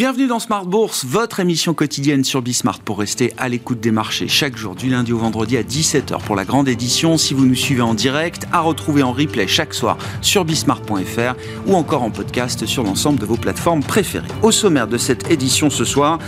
Bienvenue dans Smart Bourse, votre émission quotidienne sur Bismart pour rester à l'écoute des marchés chaque jour du lundi au vendredi à 17h pour la grande édition. Si vous nous suivez en direct, à retrouver en replay chaque soir sur bismart.fr ou encore en podcast sur l'ensemble de vos plateformes préférées. Au sommaire de cette édition ce soir,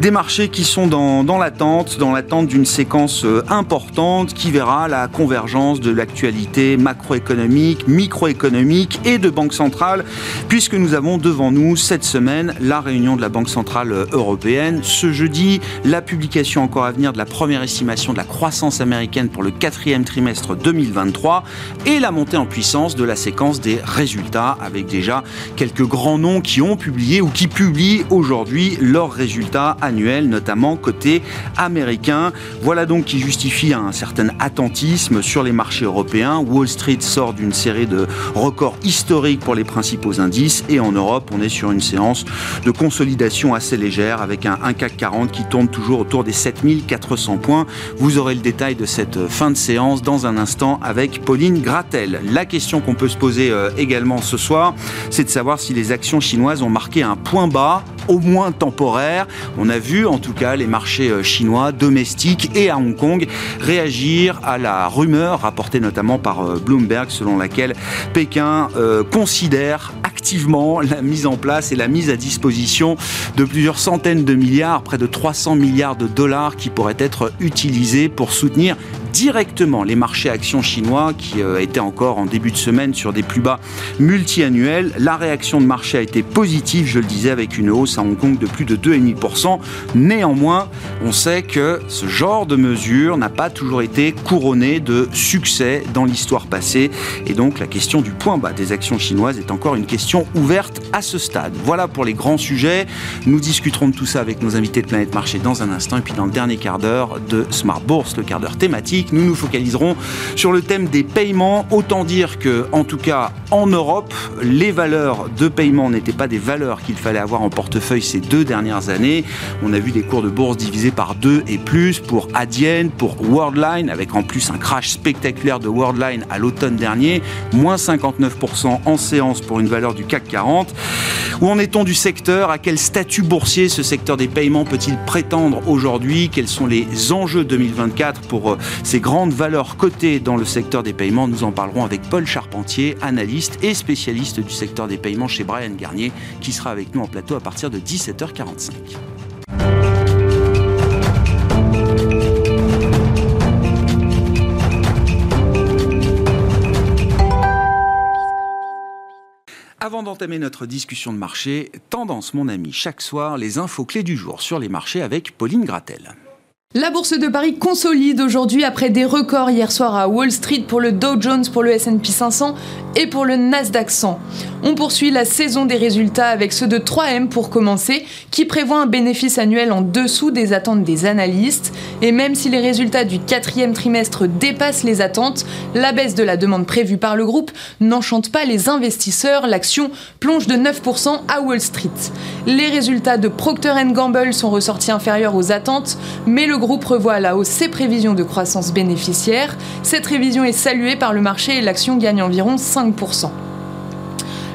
des marchés qui sont dans, l'attente, dans l'attente d'une séquence euh, importante qui verra la convergence de l'actualité macroéconomique, microéconomique et de banque centrale puisque nous avons devant nous cette semaine la réunion de la Banque Centrale Européenne. Ce jeudi, la publication encore à venir de la première estimation de la croissance américaine pour le quatrième trimestre 2023 et la montée en puissance de la séquence des résultats avec déjà quelques grands noms qui ont publié ou qui publient aujourd'hui leurs résultats annuels, notamment côté américain. Voilà donc qui justifie un certain attentisme sur les marchés européens. Wall Street sort d'une série de records historiques pour les principaux indices et en Europe, on est sur une séance de consolidation assez légère avec un, CAC 40 qui tourne toujours autour des 7400 points. Vous aurez le détail de cette fin de séance dans un instant avec Pauline Gratel. La question qu'on peut se poser euh, également ce soir, c'est de savoir si les actions chinoises ont marqué un point bas au moins temporaire. On a vu en tout cas les marchés euh, chinois domestiques et à Hong Kong réagir à la rumeur rapportée notamment par euh, Bloomberg selon laquelle Pékin considère activement la mise en place et la mise à disposition de plusieurs centaines de milliards, près de 300 milliards de dollars qui pourraient être utilisés pour soutenir directement les marchés actions chinois qui euh, étaient encore en début de semaine sur des plus bas multi-annuels. La réaction de marché a été positive, je le disais, avec une hausse à Hong Kong de plus de 2,5%. Néanmoins, on sait que ce genre de mesure n'a pas toujours été couronné de succès dans l'histoire passée. Et donc la question du point bas des actions chinoises est encore une question ouverte à ce stade. Voilà pour les grands sujets. Nous discuterons de tout ça avec nos invités de Planète Marché dans un instant. Et puis dans le dernier quart d'heure de Smart Bourse, le quart d'heure thématique, nous nous focaliserons sur le thème des paiements. Autant dire que, en tout cas, en Europe, les valeurs de paiement n'étaient pas des valeurs qu'il fallait avoir en portefeuille ces deux dernières années. On a vu des cours de bourse divisés par deux et plus pour Adyen, pour Worldline, avec en plus un crash spectaculaire de Worldline à l'automne dernier, moins 59% en séance pour une valeur du CAC 40. Où en est-on du secteur? À quel statut boursier ce secteur des paiements peut-il prétendre aujourd'hui? Quels sont les enjeux 2024 pour euh, ces grandes valeurs cotées dans le secteur des paiements Nous en parlerons avec Paul Charpentier, analyste et spécialiste du secteur des paiements chez Brian Garnier, qui sera avec nous en plateau à partir de 17h45. Avant d'entamer notre discussion de marché, tendance mon ami, chaque soir, les infos clés du jour sur les marchés avec Pauline Gratel. La bourse de Paris consolide aujourd'hui après des records hier soir à Wall Street pour le Dow Jones, pour le S&P 500 et pour le Nasdaq 100. On poursuit la saison des résultats avec ceux de 3M pour commencer, qui prévoit un bénéfice annuel en dessous des attentes des analystes. Et même si les résultats du quatrième trimestre dépassent les attentes, la baisse de la demande prévue par le groupe n'enchante pas les investisseurs. L'action plonge de 9% à Wall Street. Les résultats de Procter Gamble sont ressortis inférieurs aux attentes, mais le groupe revoit à la hausse ses prévisions de croissance bénéficiaire. Cette révision est saluée par le marché et l'action gagne environ 5%.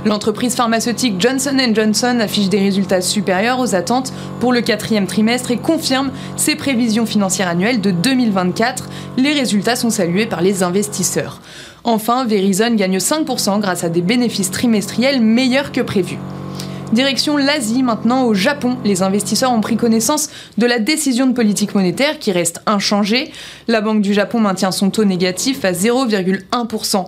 L'entreprise pharmaceutique Johnson Johnson affiche des résultats supérieurs aux attentes pour le quatrième trimestre et confirme ses prévisions financières annuelles de 2024. Les résultats sont salués par les investisseurs. Enfin, Verizon gagne 5% grâce à des bénéfices trimestriels meilleurs que prévus. Direction l'Asie maintenant, au Japon. Les investisseurs ont pris connaissance de la décision de politique monétaire qui reste inchangée. La Banque du Japon maintient son taux négatif à 0,1%.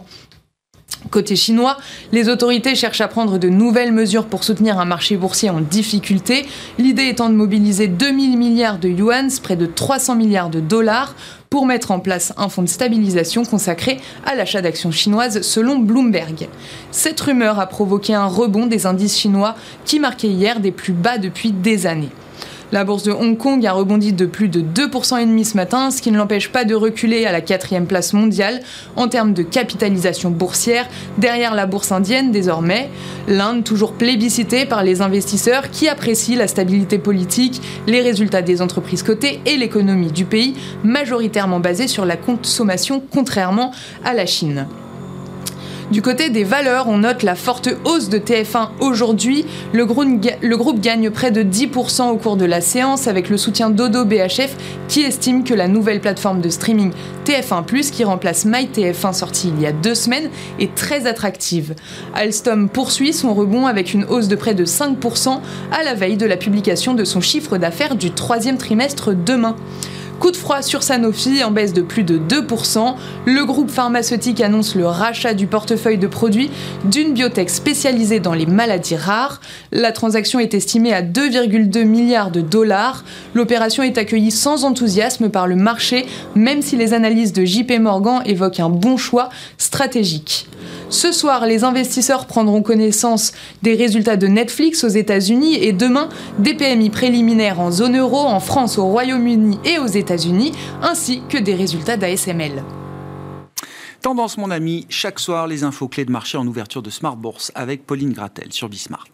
Côté chinois, les autorités cherchent à prendre de nouvelles mesures pour soutenir un marché boursier en difficulté, l'idée étant de mobiliser 2000 milliards de yuan, près de 300 milliards de dollars, pour mettre en place un fonds de stabilisation consacré à l'achat d'actions chinoises selon Bloomberg. Cette rumeur a provoqué un rebond des indices chinois qui marquaient hier des plus bas depuis des années. La bourse de Hong Kong a rebondi de plus de 2,5% ce matin, ce qui ne l'empêche pas de reculer à la quatrième place mondiale en termes de capitalisation boursière, derrière la bourse indienne désormais. L'Inde toujours plébiscitée par les investisseurs qui apprécient la stabilité politique, les résultats des entreprises cotées et l'économie du pays, majoritairement basée sur la consommation contrairement à la Chine. Du côté des valeurs, on note la forte hausse de TF1 aujourd'hui. Le, groupe gagne près de 10% au cours de la séance avec le soutien d'Odo BHF qui estime que la nouvelle plateforme de streaming TF1+, qui remplace MyTF1 sorti il y a deux semaines, est très attractive. Alstom poursuit son rebond avec une hausse de près de 5% à la veille de la publication de son chiffre d'affaires du troisième trimestre demain. Coup de froid sur Sanofi en baisse de plus de 2%. Le groupe pharmaceutique annonce le rachat du portefeuille de produits d'une biotech spécialisée dans les maladies rares. La transaction est estimée à 2,2 milliards de dollars. L'opération est accueillie sans enthousiasme par le marché, même si les analyses de JP Morgan évoquent un bon choix stratégique. Ce soir, les investisseurs prendront connaissance des résultats de Netflix aux États-Unis et demain, des PMI préliminaires en zone euro, en France, au Royaume-Uni et aux États-Unis, ainsi que des résultats d'ASML. Tendance, mon ami, chaque soir, les infos clés de marché en ouverture de Smart Bourse avec Pauline Gratel sur Bismart.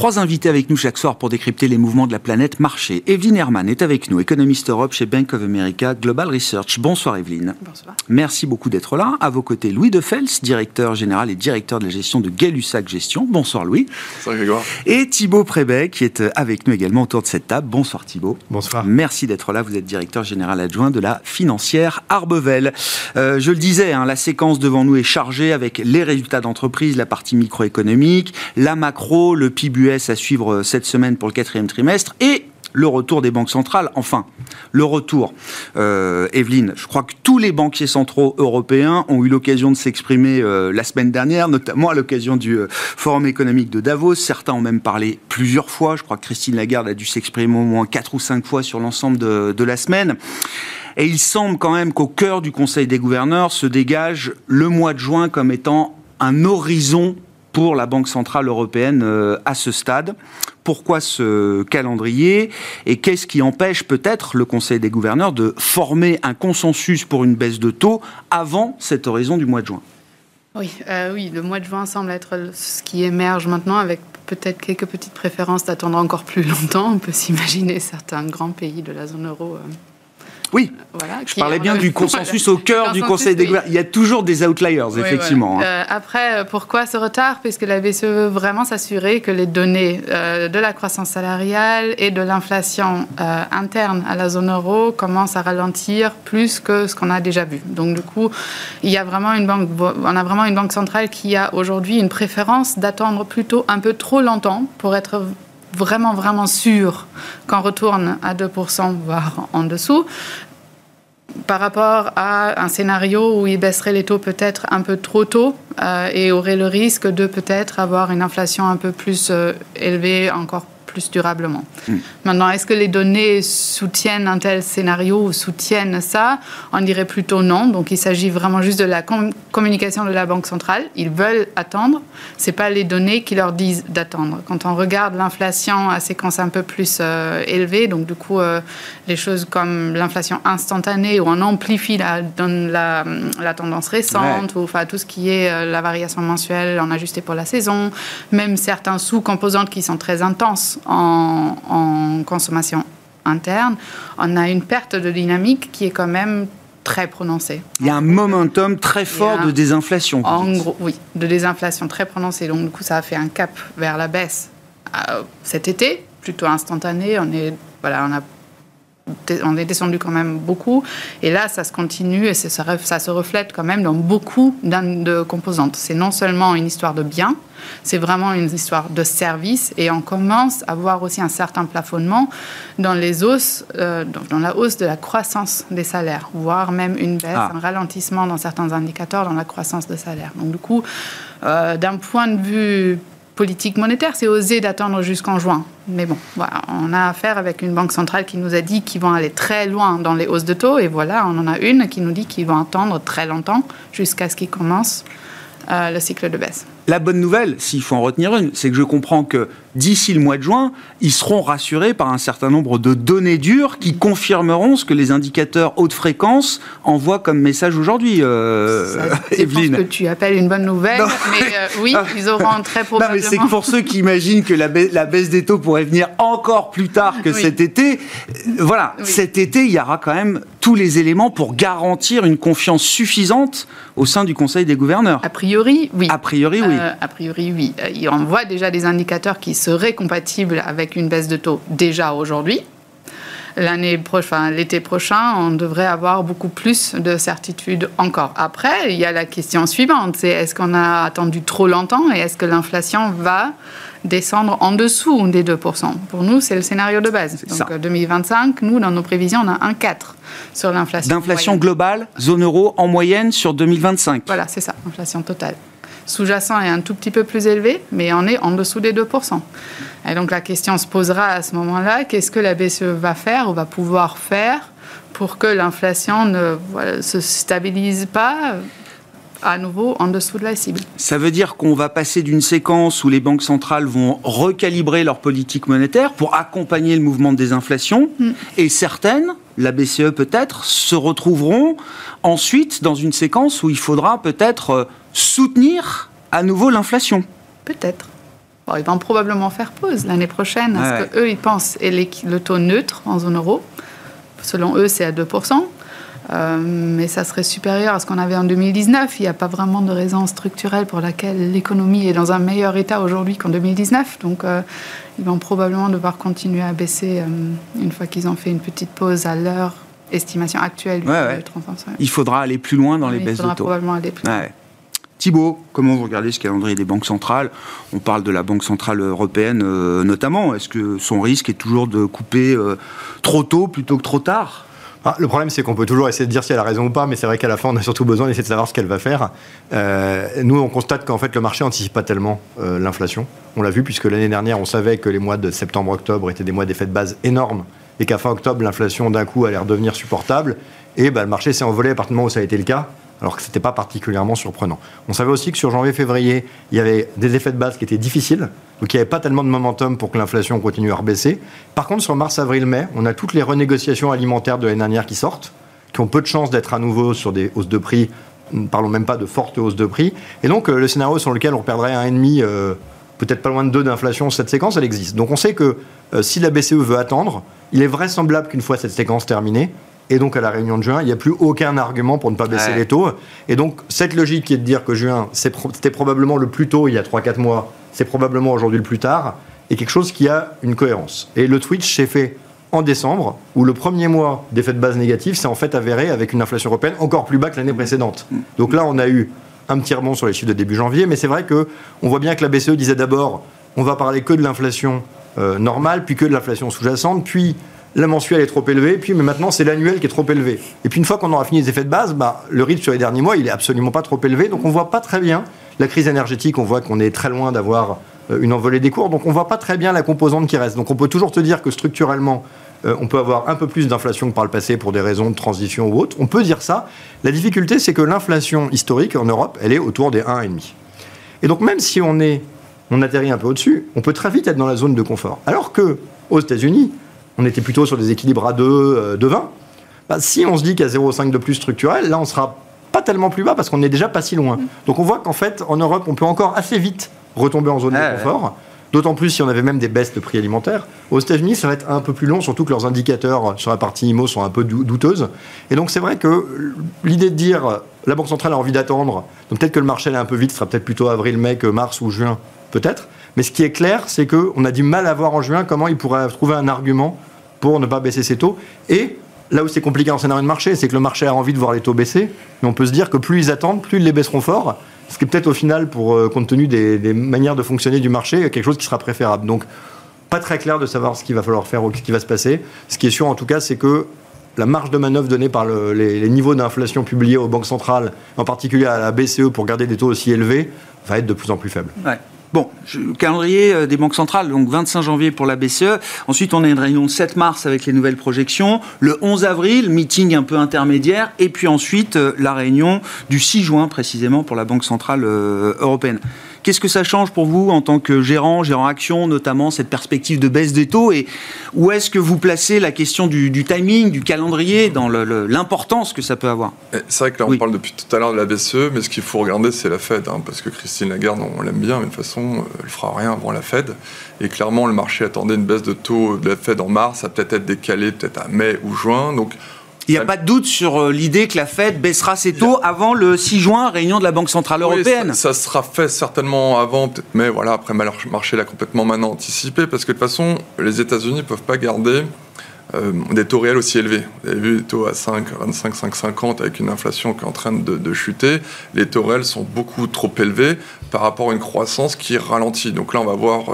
Trois invités avec nous chaque soir pour décrypter les mouvements de la planète marché. Evelyne Herman est avec nous, économiste Europe chez Bank of America Global Research. Bonsoir Evelyne. Bonsoir. Merci beaucoup d'être là. À vos côtés, Louis Defels, directeur général et directeur de la gestion de Gay-Lussac Gestion. Bonsoir Louis. Bonsoir Grégoire. Et Thibaut Prébet qui est avec nous également autour de cette table. Bonsoir Thibaut. Bonsoir. Merci d'être là. Vous êtes directeur général adjoint de la financière Arbevel. Euh, je le disais, hein, la séquence devant nous est chargée avec les résultats d'entreprise, la partie microéconomique, la macro, le PIB à suivre euh, cette semaine pour le quatrième trimestre et le retour des banques centrales. Enfin, le retour. Euh, Evelyne, je crois que tous les banquiers centraux européens ont eu l'occasion de s'exprimer euh, la semaine dernière, notamment à l'occasion du Forum économique de Davos. Certains ont même parlé plusieurs fois. Je crois que Christine Lagarde a dû s'exprimer au moins quatre ou cinq fois sur l'ensemble de, de la semaine. Et il semble quand même qu'au cœur du Conseil des gouverneurs se dégage le mois de juin comme étant un horizon pour la Banque Centrale Européenne euh, à ce stade. Pourquoi ce calendrier Et qu'est-ce qui empêche peut-être le Conseil des gouverneurs de former un consensus pour une baisse de taux avant cet horizon du mois de juin? Oui, euh, oui, le mois de juin semble être ce qui émerge maintenant avec peut-être quelques petites préférences d'attendre encore plus longtemps. On peut s'imaginer certains grands pays de la zone euro euh, oui, voilà, je parlais bien du consensus au cœur du Conseil des gouvernements. Il y a toujours des outliers, effectivement. Hein. Euh, après, euh, pourquoi ce retard? Puisque la BCE veut vraiment s'assurer que les données euh, de la croissance salariale et de l'inflation interne à la zone euro commencent à ralentir plus que ce qu'on a déjà vu. Donc, du coup, il y a vraiment une banque, on a vraiment une banque centrale qui a aujourd'hui une préférence d'attendre plutôt un peu trop longtemps pour être vraiment, vraiment sûr qu'on retourne à 2%, voire en dessous, par rapport à un scénario où il baisserait les taux peut-être un peu trop tôt euh, et aurait le risque de peut-être avoir une inflation un peu plus euh, élevée, encore plus durablement. Hmm. Maintenant, est-ce que les données soutiennent un tel scénario ou soutiennent ça? On dirait plutôt non. Donc, il s'agit vraiment juste de la communication de la Banque centrale. Ils veulent attendre. Ce pas les données qui leur disent d'attendre. Quand on regarde l'inflation à séquence un peu plus euh, élevée, donc du coup, euh, les choses comme l'inflation instantanée, où on amplifie la, la, la tendance récente, ou enfin, tout ce qui est euh, la variation mensuelle en ajusté pour la saison, même certains sous-composantes qui sont très intenses en, consommation interne, on a une perte de dynamique qui est quand même très prononcée. Il y a un momentum très fort de désinflation. En gros, oui, de désinflation très prononcée. Donc, du coup, ça a fait un cap vers la baisse euh, cet été, plutôt instantané. On est, voilà, on a on est descendu quand même beaucoup. Et là, ça se continue et ça, se reflète quand même dans beaucoup de composantes. C'est non seulement une histoire de biens, c'est vraiment une histoire de services. Et on commence à voir aussi un certain plafonnement dans les hausses, euh, dans la hausse de la croissance des salaires, voire même une baisse, ah. un ralentissement dans certains indicateurs dans la croissance des salaires. Donc du coup, euh, d'un point de vue politique monétaire, c'est oser d'attendre jusqu'en juin. Mais bon, on a affaire avec une banque centrale qui nous a dit qu'ils vont aller très loin dans les hausses de taux. Et voilà, on en a une qui nous dit qu'ils vont attendre très longtemps jusqu'à ce qu'ils commencent euh, le cycle de baisse. La bonne nouvelle, s'il faut en retenir une, c'est que je comprends que d'ici le mois de juin, ils seront rassurés par un certain nombre de données dures qui confirmeront ce que les indicateurs haute fréquence envoient comme message aujourd'hui, euh, Evelyne. ce que tu appelles une bonne nouvelle, mais euh, oui, ils auront très probablement... Non, mais c'est que pour ceux qui imaginent que la, baisse des taux pourrait venir encore plus tard que cet été, euh, voilà, cet été, il y aura quand même tous les éléments pour garantir une confiance suffisante au sein du Conseil des gouverneurs. A priori, oui. A priori, oui. A priori, oui. On voit déjà des indicateurs qui serait compatible avec une baisse de taux déjà aujourd'hui. L'année prochaine, l'été prochain, on devrait avoir beaucoup plus de certitude encore. Après, il y a la question suivante, c'est est-ce qu'on a attendu trop longtemps et est-ce que l'inflation va descendre en dessous des 2%. Pour nous, c'est le scénario de base. Donc 2025, nous, dans nos prévisions, on a un 4 sur l'inflation. D'inflation globale, zone euro, en moyenne sur 2025. Voilà, c'est ça, inflation totale sous-jacent est un tout petit peu plus élevé, mais on est en dessous des 2%. Et donc la question se posera à ce moment-là, qu'est-ce que la BCE va faire ou va pouvoir faire pour que l'inflation ne se stabilise pas à nouveau en dessous de la cible? Ça veut dire qu'on va passer d'une séquence où les banques centrales vont recalibrer leur politique monétaire pour accompagner le mouvement de désinflation, mm. et certaines, la BCE peut-être, se retrouveront ensuite dans une séquence où il faudra peut-être euh, soutenir à nouveau l'inflation. Peut-être. ils vont probablement faire pause l'année prochaine. Parce qu'eux, ils pensent et le taux neutre en zone euro. Selon eux, c'est à 2%. Euh, mais ça serait supérieur à ce qu'on avait en 2019. Il n'y a pas vraiment de raison structurelle pour laquelle l'économie est dans un meilleur état aujourd'hui qu'en 2019. Donc, euh, ils vont probablement devoir continuer à baisser euh, une fois qu'ils ont fait une petite pause à leur estimation actuelle. Il faudra aller plus loin dans les baisses de taux. Il faudra probablement aller plus loin. Thibault, comment vous regardez ce calendrier des banques centrales? On parle de la Banque centrale européenne notamment. Est-ce que son risque est toujours de couper trop tôt plutôt que trop tard? Ah, le problème, c'est qu'on peut toujours essayer de dire si elle a raison ou pas, mais c'est vrai qu'à la fin, on a surtout besoin d'essayer de savoir ce qu'elle va faire. Euh, nous, on constate qu'en fait, le marché n'anticipe pas tellement l'inflation. On l'a vu, puisque l'année dernière, on savait que les mois de septembre-octobre étaient des mois d'effet de base énormes, et qu'à fin octobre, l'inflation, d'un coup, allait redevenir supportable. Et bah, le marché s'est envolé à partir du moment où ça a été le cas alors que ce n'était pas particulièrement surprenant. On savait aussi que sur janvier-février, il y avait des effets de base qui étaient difficiles, donc il n'y avait pas tellement de momentum pour que l'inflation continue à rebaisser. Par contre, sur mars, avril, mai, on a toutes les renégociations alimentaires de l'année dernière qui sortent, qui ont peu de chances d'être à nouveau sur des hausses de prix, ne parlons même pas de fortes hausses de prix. Et donc, euh, le scénario sur lequel on perdrait un ennemi, euh, peut-être pas loin de deux d'inflation, cette séquence, elle existe. Donc on sait que euh, si la BCE veut attendre, il est vraisemblable qu'une fois cette séquence terminée, et donc à la réunion de juin, il n'y a plus aucun argument pour ne pas baisser les taux. Et donc cette logique qui est de dire que juin, c'était probablement le plus tôt il y a 3-4 mois, c'est probablement aujourd'hui le plus tard, est quelque chose qui a une cohérence. Et le Twitch s'est fait en décembre, où le premier mois d'effet de base négatif s'est en fait avéré avec une inflation européenne encore plus bas que l'année précédente. Donc là, on a eu un petit rebond sur les chiffres de début janvier, mais c'est vrai que on voit bien que la BCE disait d'abord on va parler que de l'inflation euh, normale, puis que de l'inflation sous-jacente, puis la mensuelle est trop élevée, puis mais maintenant c'est l'annuel qui est trop élevé. Et puis une fois qu'on aura fini les effets de base, bah, le rythme sur les derniers mois, il est absolument pas trop élevé, donc on voit pas très bien la crise énergétique, on voit qu'on est très loin d'avoir euh, une envolée des cours, donc on voit pas très bien la composante qui reste. Donc on peut toujours te dire que structurellement, euh, on peut avoir un peu plus d'inflation que par le passé pour des raisons de transition ou autres. On peut dire ça. La difficulté, c'est que l'inflation historique en Europe, elle est autour des 1,5. Et donc même si on est, on atterrit un peu au-dessus, on peut très vite être dans la zone de confort. Alors que aux États-Unis, on était plutôt sur des équilibres à 2, euh, de 20. Bah, si on se dit qu'il y a 0,5 de plus structurel, là on sera pas tellement plus bas parce qu'on n'est déjà pas si loin. Mm. Donc on voit qu'en fait en Europe on peut encore assez vite retomber en zone de confort. D'autant plus si on avait même des baisses de prix alimentaires. Aux États-Unis, ça va être un peu plus long, surtout que leurs indicateurs sur la partie IMO sont un peu douteuses. Et donc c'est vrai que l'idée de dire la Banque centrale a envie d'attendre, donc peut-être que le marché est un peu vite, ce sera peut-être plutôt avril-mai que mars ou juin, peut-être. Mais ce qui est clair, c'est qu'on a du mal à voir en juin comment il pourrait trouver un argument pour ne pas baisser ses taux. Et là où c'est compliqué en scénario de marché, c'est que le marché a envie de voir les taux baisser, mais on peut se dire que plus ils attendent, plus ils les baisseront fort, ce qui est peut-être au final, pour, euh, compte tenu des, manières de fonctionner du marché, quelque chose qui sera préférable. Donc, pas très clair de savoir ce qu'il va falloir faire ou ce qui va se passer. Ce qui est sûr en tout cas, c'est que la marge de manœuvre donnée par les, niveaux d'inflation publiés aux banques centrales, en particulier à la BCE pour garder des taux aussi élevés, va être de plus en plus faible. Bon, calendrier euh, des banques centrales, donc 25 janvier pour la BCE. Ensuite, on a une réunion le 7 mars avec les nouvelles projections. Le 11 avril, meeting un peu intermédiaire. Et puis ensuite, euh, la réunion du 6 juin précisément pour la Banque centrale euh, européenne. Qu'est-ce que ça change pour vous en tant que gérant, gérant action, notamment cette perspective de baisse des taux Et où est-ce que vous placez la question du, timing, du calendrier, dans l'importance que ça peut avoir? C'est vrai que là, on parle depuis tout à l'heure de la BCE, mais ce qu'il faut regarder, c'est la Fed. Hein, parce que Christine Lagarde, on l'aime bien, mais de toute façon, elle fera rien avant la Fed. Et clairement, le marché attendait une baisse de taux de la Fed en mars, ça peut-être être décalé peut-être à mai ou juin. Donc, il n'y a pas de doute sur euh, l'idée que la Fed baissera ses taux avant le 6 juin, réunion de la Banque Centrale Européenne. Ça, sera fait certainement avant, mais voilà, après, le marché l'a complètement maintenant anticipé, parce que de toute façon, les États-Unis ne peuvent pas garder euh, des taux réels aussi élevés. Vous avez vu les taux à 5, 25, 5, 50 avec une inflation qui est en train de, chuter. Les taux réels sont beaucoup trop élevés par rapport à une croissance qui ralentit. Donc là, on va voir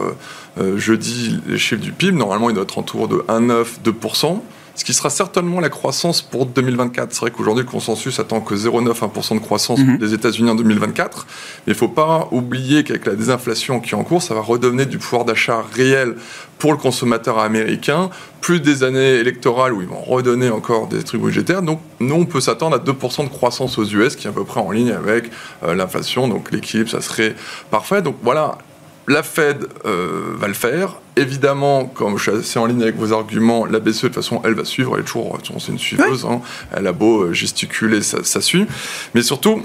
euh, jeudi les chiffres du PIB. Normalement, il doit être autour de 1,9, 2% ce qui sera certainement la croissance pour 2024. C'est vrai qu'aujourd'hui, le consensus attend que 0,9-1% de croissance mhm. des États-Unis en 2024. Mais il ne faut pas oublier qu'avec la désinflation qui est en cours, ça va redonner du pouvoir d'achat réel pour le consommateur américain, plus des années électorales où ils vont redonner encore des trucs budgétaires. Donc, nous, on peut s'attendre à 2% de croissance aux US, qui est à peu près en ligne avec euh, l'inflation. Donc, l'équilibre, ça serait parfait. Donc, voilà, la Fed euh, va le faire. Évidemment, comme je suis assez en ligne avec vos arguments, la BCE, de toute façon, elle va suivre. Elle est toujours, c'est une suiveuse. Hein. Elle a beau euh, gesticuler, ça, ça, suit. Mais surtout,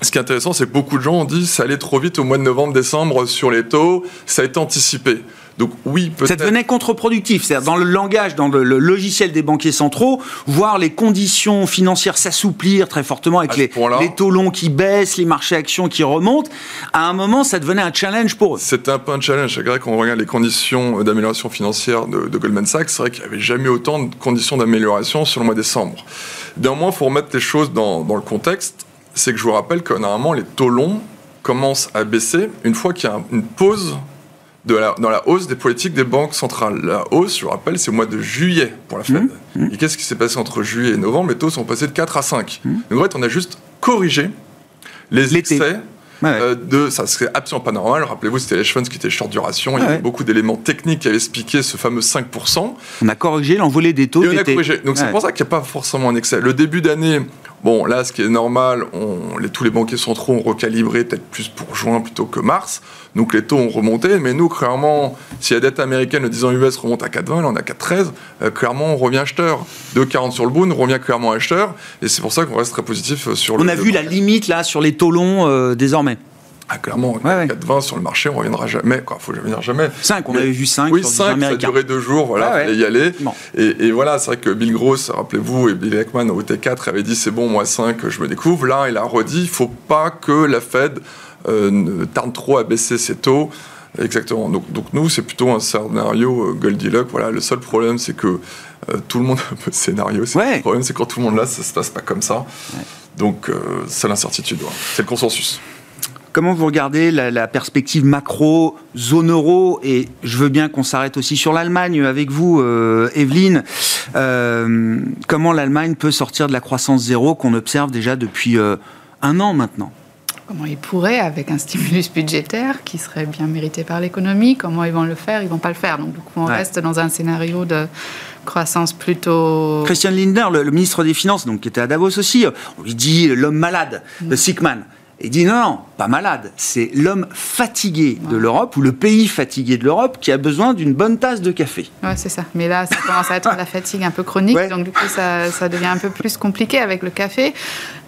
ce qui est intéressant, c'est que beaucoup de gens ont dit ça allait trop vite au mois de novembre-décembre sur les taux. Ça a été anticipé. Donc oui, peut-être. Ça devenait contre-productif. C'est-à-dire dans le langage, dans le, logiciel des banquiers centraux, voir les conditions financières s'assouplir très fortement avec les, les, taux longs qui baissent, les marchés actions qui remontent. À un moment, ça devenait un challenge pour eux. C'était un peu un challenge. C'est vrai qu'on regarde les conditions d'amélioration financière de, Goldman Sachs, c'est vrai qu'il n'y avait jamais autant de conditions d'amélioration sur le mois de décembre. Néanmoins, il faut remettre les choses dans, dans le contexte. C'est que je vous rappelle que normalement, les taux longs commencent à baisser une fois qu'il y a une pause dans la hausse des politiques des banques centrales. La hausse, je vous rappelle, c'est au mois de juillet pour la Fed. Mmh. Mmh. Et qu'est-ce qui s'est passé entre juillet et novembre? Les taux sont passés de 4 à 5. Mmh. Donc en fait, on a juste corrigé les excès euh, de, ça serait absolument pas normal. Rappelez-vous, c'était les funds qui étaient short duration. Il y avait beaucoup d'éléments techniques qui avaient expliqué ce fameux 5%. On a corrigé l'envolée des taux. Et on a corrigé. Donc c'est pour ça qu'il n'y a pas forcément un excès. Le début d'année, bon, là, ce qui est normal, on, les, tous les banquiers centraux ont recalibré peut-être plus pour juin plutôt que mars. Donc les taux ont remonté, mais nous, clairement, si la dette américaine, le 10 ans US remonte à 4,20, là on a 4,13, euh, clairement on revient acheteur. 2,40 sur le Boone, on revient clairement acheteur, et c'est pour ça qu'on reste très positif euh, sur on le... On a vu la limite là sur les taux longs euh, désormais. Ah, clairement, 4,20 sur le marché, on reviendra jamais. Quoi, faut jamais dire jamais. 5, on avait vu 5. Oui, 5, ça a duré deux jours, voilà, ah fallait y aller. Et, voilà, c'est vrai que Bill Gross, rappelez-vous, et Bill Ackman au T4 avait dit c'est bon, moi 5, je me découvre. Là, il a redit il faut pas que la Fed ne tarde trop à baisser ses taux. Exactement. Donc, donc nous, c'est plutôt un scénario euh, Goldilocks. Voilà, le seul problème, c'est que euh, tout le monde a un peu de scénario. Le problème, c'est quand tout le monde là, ça se passe pas comme ça. Donc, euh, c'est l'incertitude. C'est le consensus. Comment vous regardez la, perspective macro, zone euro Et je veux bien qu'on s'arrête aussi sur l'Allemagne avec vous, Evelyne. comment l'Allemagne peut sortir de la croissance zéro qu'on observe déjà depuis un an maintenant? Comment ils pourraient avec un stimulus budgétaire qui serait bien mérité par l'économie? Comment ils vont le faire? Ils vont pas le faire. Donc, on reste dans un scénario de croissance plutôt. Christian Lindner, le, ministre des Finances, donc qui était à Davos aussi, on lui dit l'homme malade, le sick man. Il dit non, non, pas malade. C'est l'homme fatigué de l'Europe ou le pays fatigué de l'Europe qui a besoin d'une bonne tasse de café. Ouais, c'est ça. Mais là, ça commence à être la fatigue un peu chronique, donc du coup, ça, ça, devient un peu plus compliqué avec le café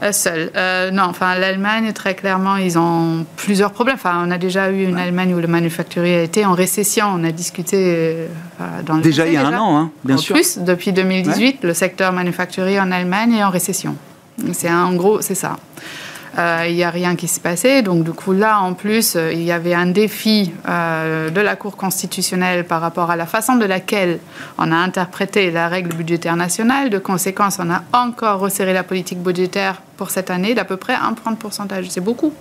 euh, seul. Euh, non, enfin, l'Allemagne, très clairement, ils ont plusieurs problèmes. Enfin, on a déjà eu une Allemagne où le manufacturier a été en récession. On a discuté euh, dans le déjà il y a un an, hein, bien en sûr. plus, depuis 2018, le secteur manufacturier en Allemagne est en récession. C'est en gros, c'est ça. Euh, il n'y a rien qui s'est passé. Donc, du coup, là, en plus, euh, il y avait un défi euh, de la Cour constitutionnelle par rapport à la façon de laquelle on a interprété la règle budgétaire nationale. De conséquence, on a encore resserré la politique budgétaire pour cette année d'à peu près un point de pourcentage. C'est beaucoup.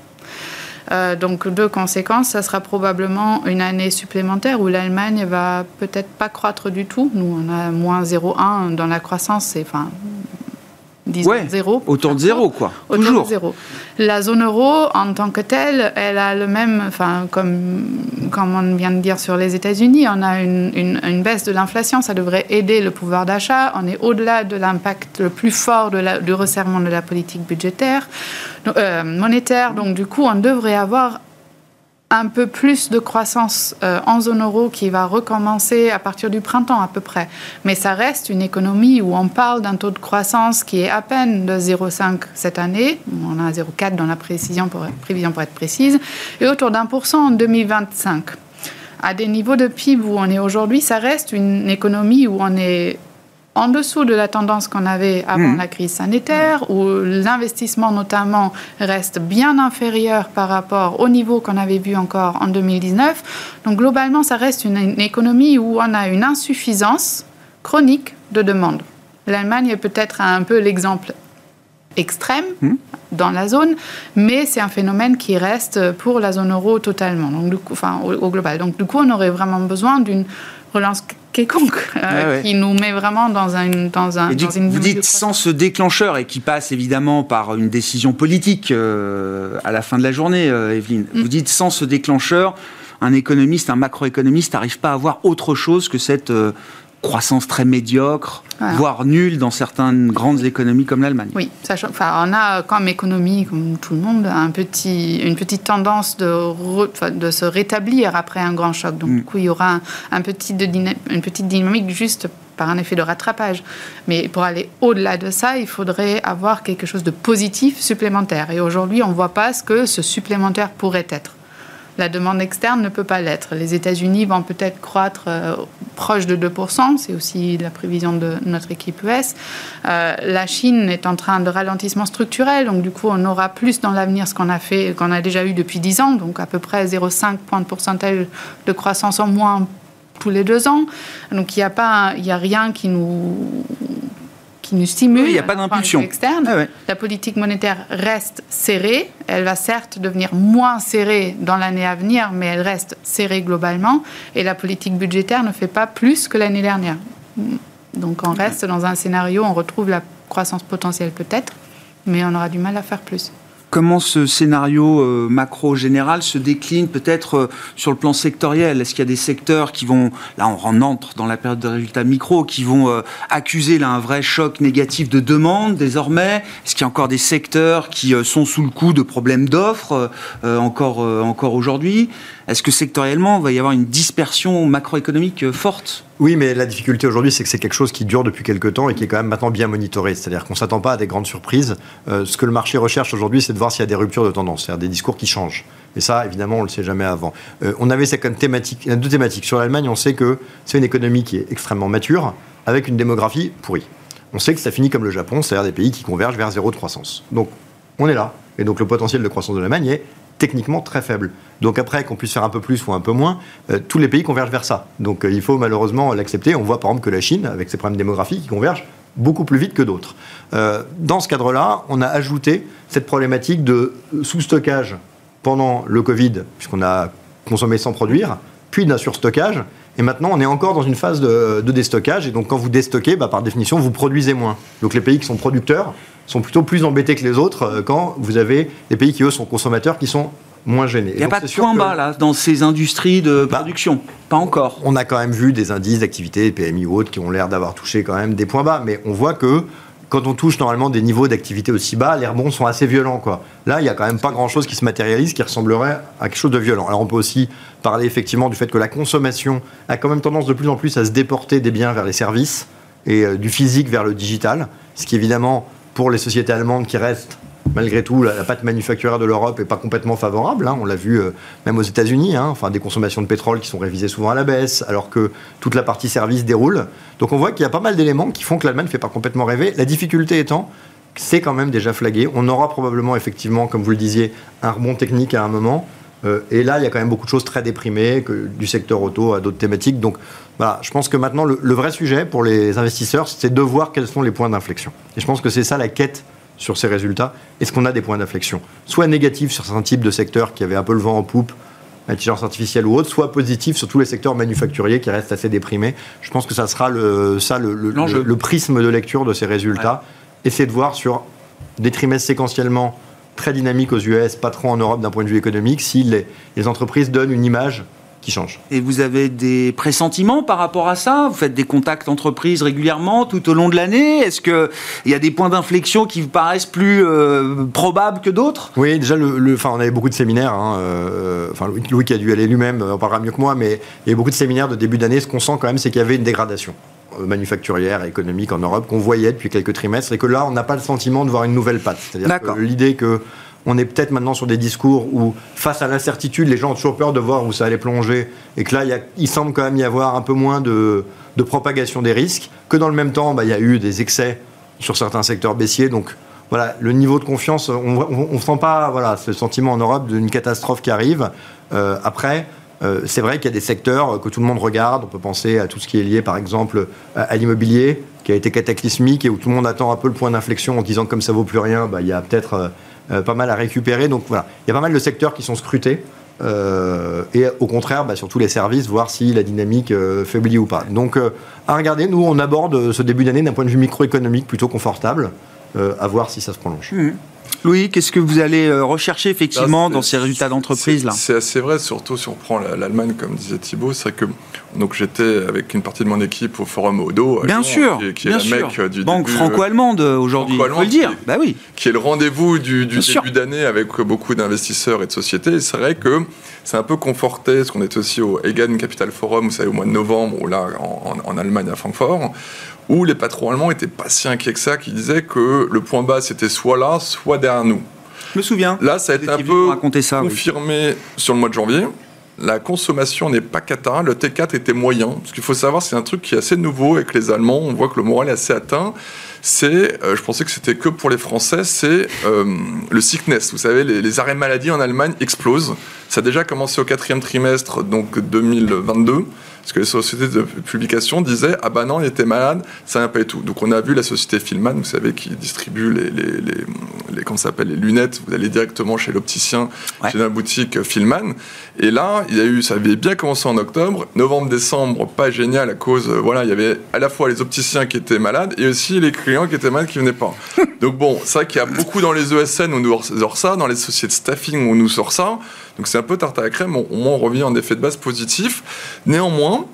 donc, de conséquence, ça sera probablement une année supplémentaire où l'Allemagne va peut-être pas croître du tout. Nous, on a moins 0,1 dans la croissance. Enfin, disons zéro. Autour de zéro, quoi. Autour Toujours. de zéro. La zone euro, en tant que telle, elle a le même, enfin, comme, comme on vient de dire sur les États-Unis, on a une, une, baisse de l'inflation, ça devrait aider le pouvoir d'achat. On est au-delà de l'impact le plus fort de la, du resserrement de la politique budgétaire, euh, monétaire. Donc, du coup, on devrait avoir un peu plus de croissance euh, en zone euro qui va recommencer à partir du printemps à peu près. Mais ça reste une économie où on parle d'un taux de croissance qui est à peine de 0,5 cette année. On a 0,4 dans la précision prévision pour être précise. Et autour d'un pour cent en 2025 à des niveaux de PIB où on est aujourd'hui, ça reste une économie où on est en dessous de la tendance qu'on avait avant mmh. la crise sanitaire, où l'investissement notamment reste bien inférieur par rapport au niveau qu'on avait vu encore en 2019. Donc globalement, ça reste une, économie où on a une insuffisance chronique de demande. L'Allemagne est peut-être un peu l'exemple extrême mmh. dans la zone, mais c'est un phénomène qui reste pour la zone euro totalement, donc du coup, enfin au, au global. Donc du coup, on aurait vraiment besoin d'une relance quelconque euh, qui nous met vraiment dans, un, dans, un, dans une... Vous dites sans ce déclencheur et qui passe évidemment par une décision politique euh, à la fin de la journée, euh, Evelyne. Mm. Vous dites sans ce déclencheur, un économiste, un macroéconomiste n'arrive pas à voir autre chose que cette croissance très médiocre, voire nulle dans certaines grandes économies comme l'Allemagne. Oui, sachant, enfin, on a comme économie, comme tout le monde, un petit, une petite tendance de, de se rétablir après un grand choc. Donc, mm. du coup, il y aura un, petit de une petite dynamique juste par un effet de rattrapage. Mais pour aller au-delà de ça, il faudrait avoir quelque chose de positif supplémentaire. Et aujourd'hui, on ne voit pas ce que ce supplémentaire pourrait être. La demande externe ne peut pas l'être. Les États-Unis vont peut-être croître euh, proche de 2%, c'est aussi la prévision de notre équipe US. Euh, la Chine est en train de ralentissement structurel, donc du coup on aura plus dans l'avenir ce qu'on a fait, qu'on a déjà eu depuis 10 ans, donc à peu près 0,5 points de pourcentage de croissance en moins tous les deux ans. Donc il n'y a a rien qui nous qui nous stimule. il n'y a pas d'impulsion externe. Ah la politique monétaire reste serrée. Elle va certes devenir moins serrée dans l'année à venir, mais elle reste serrée globalement. Et la politique budgétaire ne fait pas plus que l'année dernière. Donc on reste dans un scénario, on retrouve la croissance potentielle peut-être, mais on aura du mal à faire plus comment ce scénario euh, macro général se décline peut-être euh, sur le plan sectoriel? Est-ce qu'il y a des secteurs qui vont, là on entre dans la période de résultats micro, qui vont euh, accuser là un vrai choc négatif de demande désormais? Est-ce qu'il y a encore des secteurs qui sont sous le coup de problèmes d'offres encore, encore aujourd'hui? Est-ce que sectoriellement, il va y avoir une dispersion macroéconomique forte? Oui, mais la difficulté aujourd'hui, c'est que c'est quelque chose qui dure depuis quelques temps et qui est quand même maintenant bien monitoré. C'est-à-dire qu'on ne s'attend pas à des grandes surprises. Ce que le marché recherche aujourd'hui, c'est de voir s'il y a des ruptures de tendance, c'est-à-dire des discours qui changent. Et ça, évidemment, on ne le sait jamais avant. Euh, on avait thématique, deux thématiques. Sur l'Allemagne, on sait que c'est une économie qui est extrêmement mature, avec une démographie pourrie. On sait que ça finit comme le Japon, c'est-à-dire des pays qui convergent vers zéro de croissance. Donc, on est là. Et donc, le potentiel de croissance de l'Allemagne est techniquement très faible. Donc après, qu'on puisse faire un peu plus ou un peu moins, euh, tous les pays convergent vers ça. Donc euh, il faut malheureusement l'accepter. On voit par exemple que la Chine, avec ses problèmes démographiques, converge beaucoup plus vite que d'autres. Euh, dans ce cadre-là, on a ajouté cette problématique de sous-stockage pendant le Covid, puisqu'on a consommé sans produire, puis d'un surstockage. Et maintenant, on est encore dans une phase de, déstockage. Et donc, quand vous déstockez, bah, par définition, vous produisez moins. Donc, les pays qui sont producteurs sont plutôt plus embêtés que les autres quand vous avez des pays qui, eux, sont consommateurs, qui sont moins gêné. Il n'y a pas de point bas là dans ces industries de bah, production, pas encore. On a quand même vu des indices d'activité, PMI ou autres, qui ont l'air d'avoir touché quand même des points bas, mais on voit que quand on touche normalement des niveaux d'activité aussi bas, les rebonds sont assez violents. Quoi. Là, il n'y a quand même pas grand-chose qui se matérialise qui ressemblerait à quelque chose de violent. Alors on peut aussi parler effectivement du fait que la consommation a quand même tendance de plus en plus à se déporter des biens vers les services et euh, du physique vers le digital, ce qui évidemment pour les sociétés allemandes qui restent malgré tout, la, pâte manufacturière de l'Europe n'est pas complètement favorable. Hein. on l'a vu euh, même aux États-Unis, hein. enfin des consommations de pétrole qui sont révisées souvent à la baisse, alors que toute la partie service déroule. Donc on voit qu'il y a pas mal d'éléments qui font que l'Allemagne ne fait pas complètement rêver. La difficulté étant c'est quand même déjà flagué. On aura probablement effectivement, comme vous le disiez, un rebond technique à un moment. Euh, et là, il y a quand même beaucoup de choses très déprimées, du secteur auto à d'autres thématiques. Donc voilà, je pense que maintenant, le vrai sujet pour les investisseurs, c'est de voir quels sont les points d'inflexion. Et je pense que c'est ça la quête sur ces résultats Est-ce qu'on a des points d'inflexion Soit négatifs sur certains types de secteurs qui avaient un peu le vent en poupe, intelligence artificielle ou autre, soit positifs sur tous les secteurs manufacturiers qui restent assez déprimés. Je pense que ça sera le, ça, le, le, prisme de lecture de ces résultats. Essayer de voir sur des trimestres séquentiellement très dynamiques aux US, pas trop en Europe d'un point de vue économique, si les, les entreprises donnent une image qui change. Et vous avez des pressentiments par rapport à ça? Vous faites des contacts entreprises régulièrement tout au long de l'année? Est-ce qu'il y a des points d'inflexion qui vous paraissent plus euh, probables que d'autres? Oui, déjà, le, enfin, on avait beaucoup de séminaires. Hein, euh, enfin, Louis qui a dû aller lui-même en parlera mieux que moi, mais il y a beaucoup de séminaires de début d'année. Ce qu'on sent quand même, c'est qu'il y avait une dégradation euh, manufacturière et économique en Europe qu'on voyait depuis quelques trimestres et que là, on n'a pas le sentiment de voir une nouvelle patte. C'est-à-dire que l'idée que on est peut-être maintenant sur des discours où, face à l'incertitude, les gens ont toujours peur de voir où ça allait plonger, et que là, il, semble quand même y avoir un peu moins de, propagation des risques, que dans le même temps, bah, il y a eu des excès sur certains secteurs baissiers. Donc voilà, le niveau de confiance, on ne sent pas voilà, ce sentiment en Europe d'une catastrophe qui arrive. Euh, après, euh, c'est vrai qu'il y a des secteurs que tout le monde regarde. On peut penser à tout ce qui est lié, par exemple, à, l'immobilier, qui a été cataclysmique et où tout le monde attend un peu le point d'inflexion en disant comme ça vaut plus rien, bah, il y a peut-être euh, pas mal à récupérer. Donc voilà, il y a pas mal de secteurs qui sont scrutés. Euh, et au contraire, bah, les services, voir si la dynamique euh, faiblit ou pas. Donc, à regarder, nous, on aborde ce début d'année d'un point de vue microéconomique plutôt confortable, à voir si ça se prolonge. Mmh. Louis, qu'est-ce que vous allez euh, rechercher effectivement dans ces résultats d'entreprise là C'est assez vrai, surtout si on prend l'Allemagne, comme disait Thibault, c'est que donc j'étais avec une partie de mon équipe au forum Odo, bien sûr, qui, est bien sûr. mec du banque franco-allemande aujourd'hui, faut le dire, bah oui, qui est le rendez-vous du, début d'année avec beaucoup d'investisseurs et de sociétés. C'est vrai que c'est un peu conforté, parce qu'on est aussi au Egan Capital Forum, vous savez, au mois de novembre, ou là en, en Allemagne à Francfort où les patrons allemands étaient pas si inquiets que ça, qui disaient que le point bas c'était soit là, soit derrière nous. Je me souviens. Là, ça a été un peu ça, confirmé sur le mois de janvier. La consommation n'est pas cata, le T4 était moyen. Ce qu'il faut savoir, c'est un truc qui est assez nouveau avec les Allemands. On voit que le moral est assez atteint. C'est, euh, je pensais que c'était que pour les Français, c'est euh, le sickness. Vous savez, les, les, arrêts maladie en Allemagne explosent. Ça a déjà commencé au quatrième trimestre, donc 2022. Parce que les sociétés de publication disaient Ah ben non, il était malade, ça n'a pas et tout. Donc on a vu la société Filman, vous savez, qui distribue les, les, les, comment s'appelle, les lunettes. Vous allez directement chez l'opticien, chez la boutique Filman. Et là, il y a eu, ça avait bien commencé en octobre. Novembre, décembre, pas génial à cause, euh, voilà, il y avait à la fois les opticiens qui étaient malades et aussi les clients qui étaient malades qui venaient pas. Donc bon, c'est vrai qu'il y a beaucoup dans les ESN où on nous sort ça, dans les sociétés de staffing où on nous sort ça. Donc c'est un peu tarte à la crème, au moins on revient en effet de base positif. Néanmoins,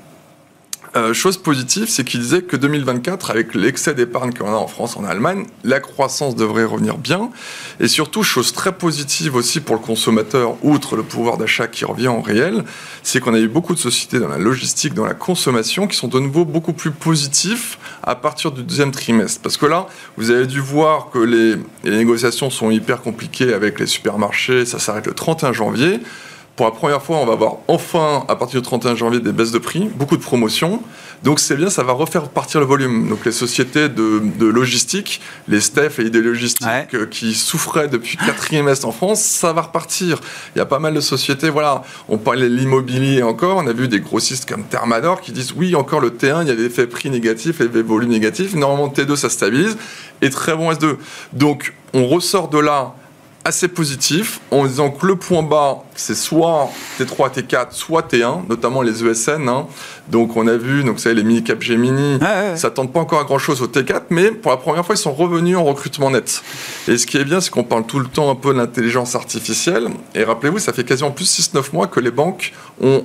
euh, chose positive, c'est qu'il disait que 2024, avec l'excès d'épargne qu'on a en France, en Allemagne, la croissance devrait revenir bien. Et surtout, chose très positive aussi pour le consommateur, outre le pouvoir d'achat qui revient en réel, c'est qu'on a eu beaucoup de sociétés dans la logistique, dans la consommation, qui sont de nouveau beaucoup plus positifs à partir du deuxième trimestre. Parce que là, vous avez dû voir que les, les négociations sont hyper compliquées avec les supermarchés, ça s'arrête le 31 janvier. Pour la première fois, on va avoir enfin, à partir du 31 janvier, des baisses de prix, beaucoup de promotions. Donc c'est bien, ça va refaire partir le volume. Donc les sociétés de, logistique, les STEF et des logistiques euh, qui souffraient depuis le quatrième trimestre en France, ça va repartir. Il y a pas mal de sociétés, voilà, on parlait de l'immobilier encore, on a vu des grossistes comme Thermador qui disent oui, encore le T1, il y a des effets prix négatifs des volumes négatifs. Normalement, T2, ça stabilise et très bon S2. Donc on ressort de là assez positif en disant que le point bas, c'est soit T3, T4, soit T1, notamment les ESN. Hein. Donc on a vu, donc ça, les mini cap Gemini, ça tente pas encore à grand chose au T4, mais pour la première fois, ils sont revenus en recrutement net. Et ce qui est bien, c'est qu'on parle tout le temps un peu de l'intelligence artificielle. Et rappelez-vous, ça fait quasiment plus 6-9 mois que les banques ont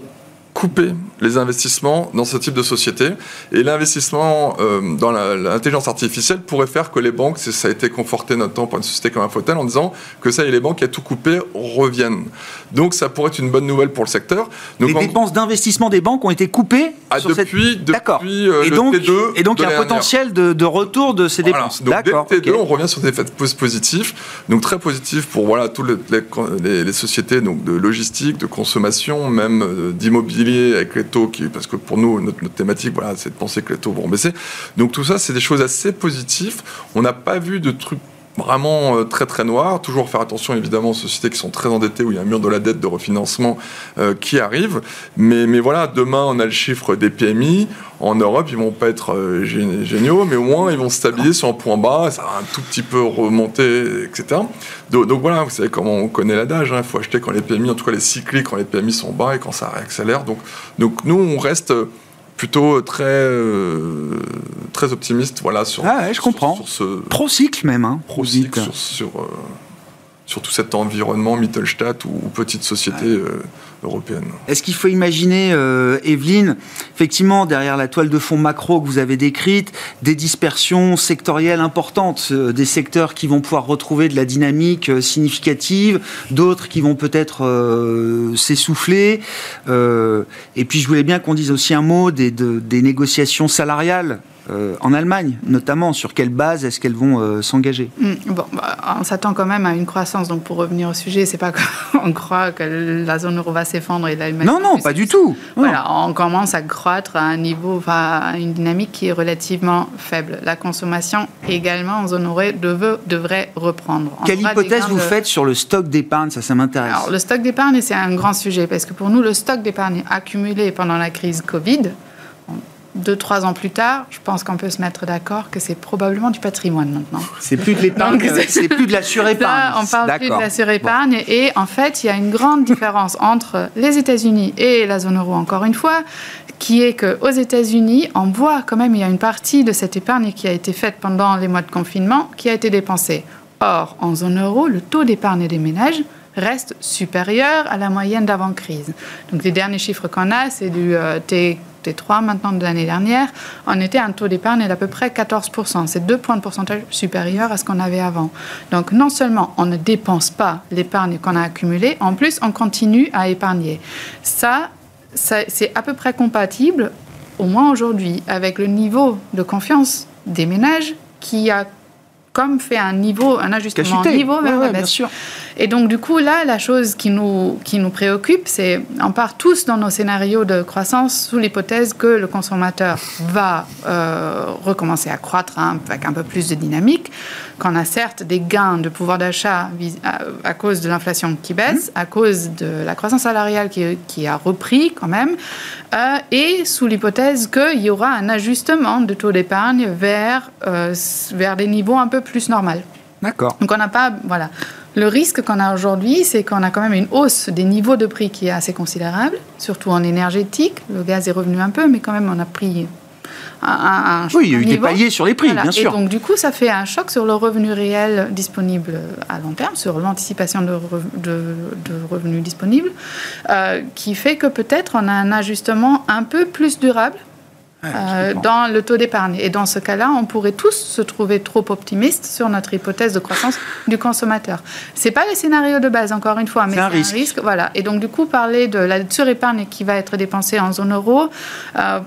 couper les investissements dans ce type de société. Et l'investissement euh, dans l'intelligence artificielle pourrait faire que les banques, ça a été conforté notamment par une société comme Infotel en disant que ça et les banques qui a tout coupé reviennent. Donc ça pourrait être une bonne nouvelle pour le secteur. les dépenses d'investissement des banques ont été coupées ah, sur depuis, cette... depuis euh, et, donc, T2 et donc il y a un potentiel de, retour de ces dépenses. Donc dès T2, on revient sur des effets positifs. Donc très positifs pour voilà, toutes les, les, sociétés donc, de logistique, de consommation, même euh, avec les taux, qui, parce que pour nous, notre, thématique, voilà, c'est de penser que les taux vont baisser. Donc tout ça, c'est des choses assez positives. On n'a pas vu de trucs vraiment euh, très très noirs. Toujours faire attention évidemment aux sociétés qui sont très endettées où il y a un mur de la dette de refinancement euh, qui arrive. Mais, mais voilà, demain on a le chiffre des PMI. En Europe, ils vont pas être euh, géniaux, mais au moins ils vont stabiliser sur un point bas, ça va un tout petit peu remonter, etc. Donc, voilà, vous savez comment on connaît l'adage, hein. il faut acheter quand les PMI, en tout cas les cycliques, quand les PMI sont bas et quand ça réaccélère. Donc, donc nous, on reste plutôt très euh, très optimiste voilà sur ah je comprends. ce pro cycle même hein, pro cycle sur, sur euh, surtout cet environnement Mittelstadt ou, ou petite société euh, Est-ce qu'il faut imaginer, euh, Evelyne, effectivement, derrière la toile de fond macro que vous avez décrite, des dispersions sectorielles importantes, euh, des secteurs qui vont pouvoir retrouver de la dynamique euh, significative, d'autres qui vont peut-être s'essouffler. Et puis, je voulais bien qu'on dise aussi un mot des, de- des négociations salariales. Euh, en Allemagne, notamment, sur quelle base est-ce qu'elles vont euh, s'engager? Mm, Bon, bah, on s'attend quand même à une croissance. Donc, pour revenir au sujet, c'est pas qu'on croit que la zone euro va s'effondrer. et l'Allemagne Non, non, pas du tout. Voilà, on commence à croître à un niveau, à une dynamique qui est relativement faible. La consommation également en zone euro devrait reprendre. On Quelle hypothèse vous de- faites sur le stock d'épargne? Ça, ça m'intéresse. Alors, le stock d'épargne, c'est un grand sujet parce que pour nous, le stock d'épargne accumulé pendant la crise Covid, deux, trois ans plus tard, je pense qu'on peut se mettre d'accord que c'est probablement du patrimoine maintenant. C'est plus de l'épargne, c'est plus de la surépargne. On parle plus de la surépargne. Et en fait, il y a une grande différence entre les États-Unis et la zone euro, encore une fois, qui est qu'aux États-Unis, on voit quand même, il y a une partie de cette épargne qui a été faite pendant les mois de confinement qui a été dépensée. Or, en zone euro, le taux d'épargne des ménages reste supérieur à la moyenne d'avant-crise. Donc, les derniers chiffres qu'on a, c'est du euh, T, T3 maintenant de l'année dernière. On était à un taux d'épargne d'à peu près 14%. C'est deux points de pourcentage supérieur à ce qu'on avait avant. Donc, non seulement on ne dépense pas l'épargne qu'on a accumulée, en plus, on continue à épargner. Ça, ça c'est à peu près compatible, au moins aujourd'hui, avec le niveau de confiance des ménages qui a comme fait un niveau, un ajustement Cacheté. niveau vers Ouais, la ouais, bien baisse. sûr. Et donc, du coup, là, la chose qui nous, qui nous préoccupe, c'est, on part tous dans nos scénarios de croissance sous l'hypothèse que le consommateur va euh, recommencer à croître hein, avec un peu plus de dynamique, qu'on a certes des gains de pouvoir d'achat à, à cause de l'inflation qui baisse, à cause de la croissance salariale qui, qui a repris quand même, euh, et sous l'hypothèse qu'il y aura un ajustement de taux d'épargne vers, euh, vers des niveaux un peu plus normaux. D'accord. Donc on n'a pas, voilà. Le risque qu'on a aujourd'hui, c'est qu'on a quand même une hausse des niveaux de prix qui est assez considérable, surtout en énergétique. Le gaz est revenu un peu, mais quand même on a pris un, un- un Oui, il y a eu des paliers sur les prix, Voilà. bien sûr. Et donc du coup, ça fait un choc sur le revenu réel disponible à long terme, sur l'anticipation de, rev- de, de revenus disponibles, euh, qui fait que peut-être on a un ajustement un peu plus durable euh, dans le taux d'épargne. Et dans ce cas-là, on pourrait tous se trouver trop optimistes sur notre hypothèse de croissance du consommateur. C'est pas le scénario de base, encore une fois, mais C'est c'est un un, risque. risque. Voilà. Et donc, du coup, parler de la surépargne qui va être dépensée en zone euro, euh,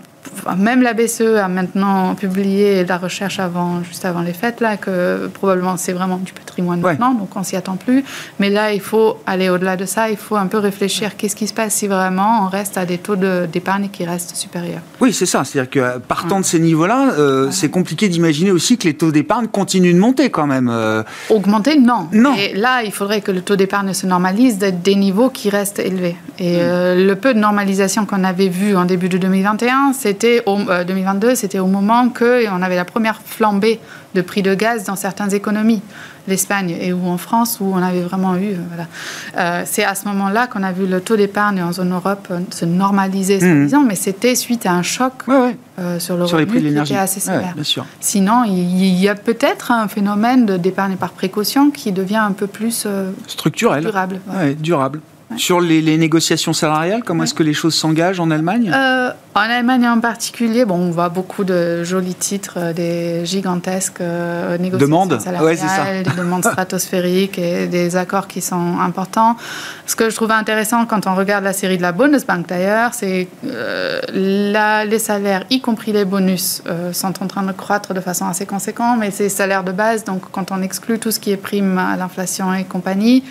même la BCE a maintenant publié la recherche avant, juste avant les fêtes, là, que probablement c'est vraiment du patrimoine Ouais. maintenant, donc on s'y attend plus. Mais là, il faut aller au-delà de ça, il faut un peu réfléchir qu'est-ce qui se passe si vraiment on reste à des taux de- d'épargne qui restent supérieurs. Oui, c'est ça. C'est-à-dire que euh, partant de ces niveaux-là, euh, c'est compliqué d'imaginer aussi que les taux d'épargne continuent de monter quand même. euh. Augmenter, non. Non. Et là, il faudrait que le taux d'épargne se normalise d'être des niveaux qui restent élevés. Et Mm. euh, le peu de normalisation qu'on avait vu en début de 2021, c'était au, euh, 2022, c'était au moment que on avait la première flambée de prix de gaz dans certaines économies, l'Espagne et ou en France, où on avait vraiment eu. euh, voilà. Euh, c'est à ce moment-là qu'on a vu le taux d'épargne en zone Europe se normaliser, soi-disant, mais c'était suite à un choc Ouais, ouais. euh, sur le Sur les prix de qui l'énergie. était assez Ouais, sévère. bien sûr. Sinon, il y a peut-être un phénomène d'épargne par précaution qui devient un peu plus euh, Structurel. durable. Ouais. Sur les, les négociations salariales, comment Ouais. est-ce que les choses s'engagent en Allemagne? Euh, en Allemagne en particulier, bon, on voit beaucoup de jolis titres, euh, des gigantesques euh, négociations salariales, Ouais, ça. des demandes stratosphériques et des accords qui sont importants. Ce que je trouve intéressant quand on regarde la série de la Bundesbank d'ailleurs, c'est euh, les salaires, y compris les bonus, sont en train de croître de façon assez conséquente, mais c'est salaires de base, donc quand on exclut tout ce qui est prime à l'inflation et compagnie,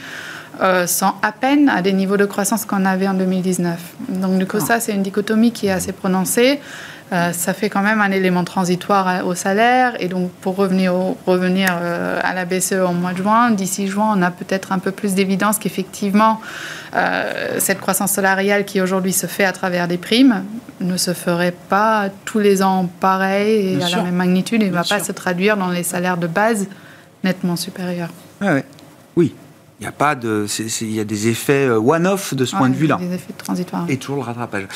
euh, sont à peine à des niveaux de croissance qu'on avait en 2019. Donc du coup, ça, c'est une dichotomie qui est assez prononcée. Euh, ça fait quand même un élément transitoire à- au salaire. Et donc, pour revenir, au- revenir euh, à la BCE en mois de juin, d'ici juin, on a peut-être un peu plus d'évidence qu'effectivement, euh, cette croissance salariale qui aujourd'hui se fait à travers des primes ne se ferait pas tous les ans pareil et Bien à sûr. la même magnitude et ne va pas se traduire dans les salaires de base nettement supérieurs. Ouais. Oui. Il y a pas de, il y a des effets euh, one-off de ce point de vue-là. Des effets transitoires. Et toujours le rattrapage.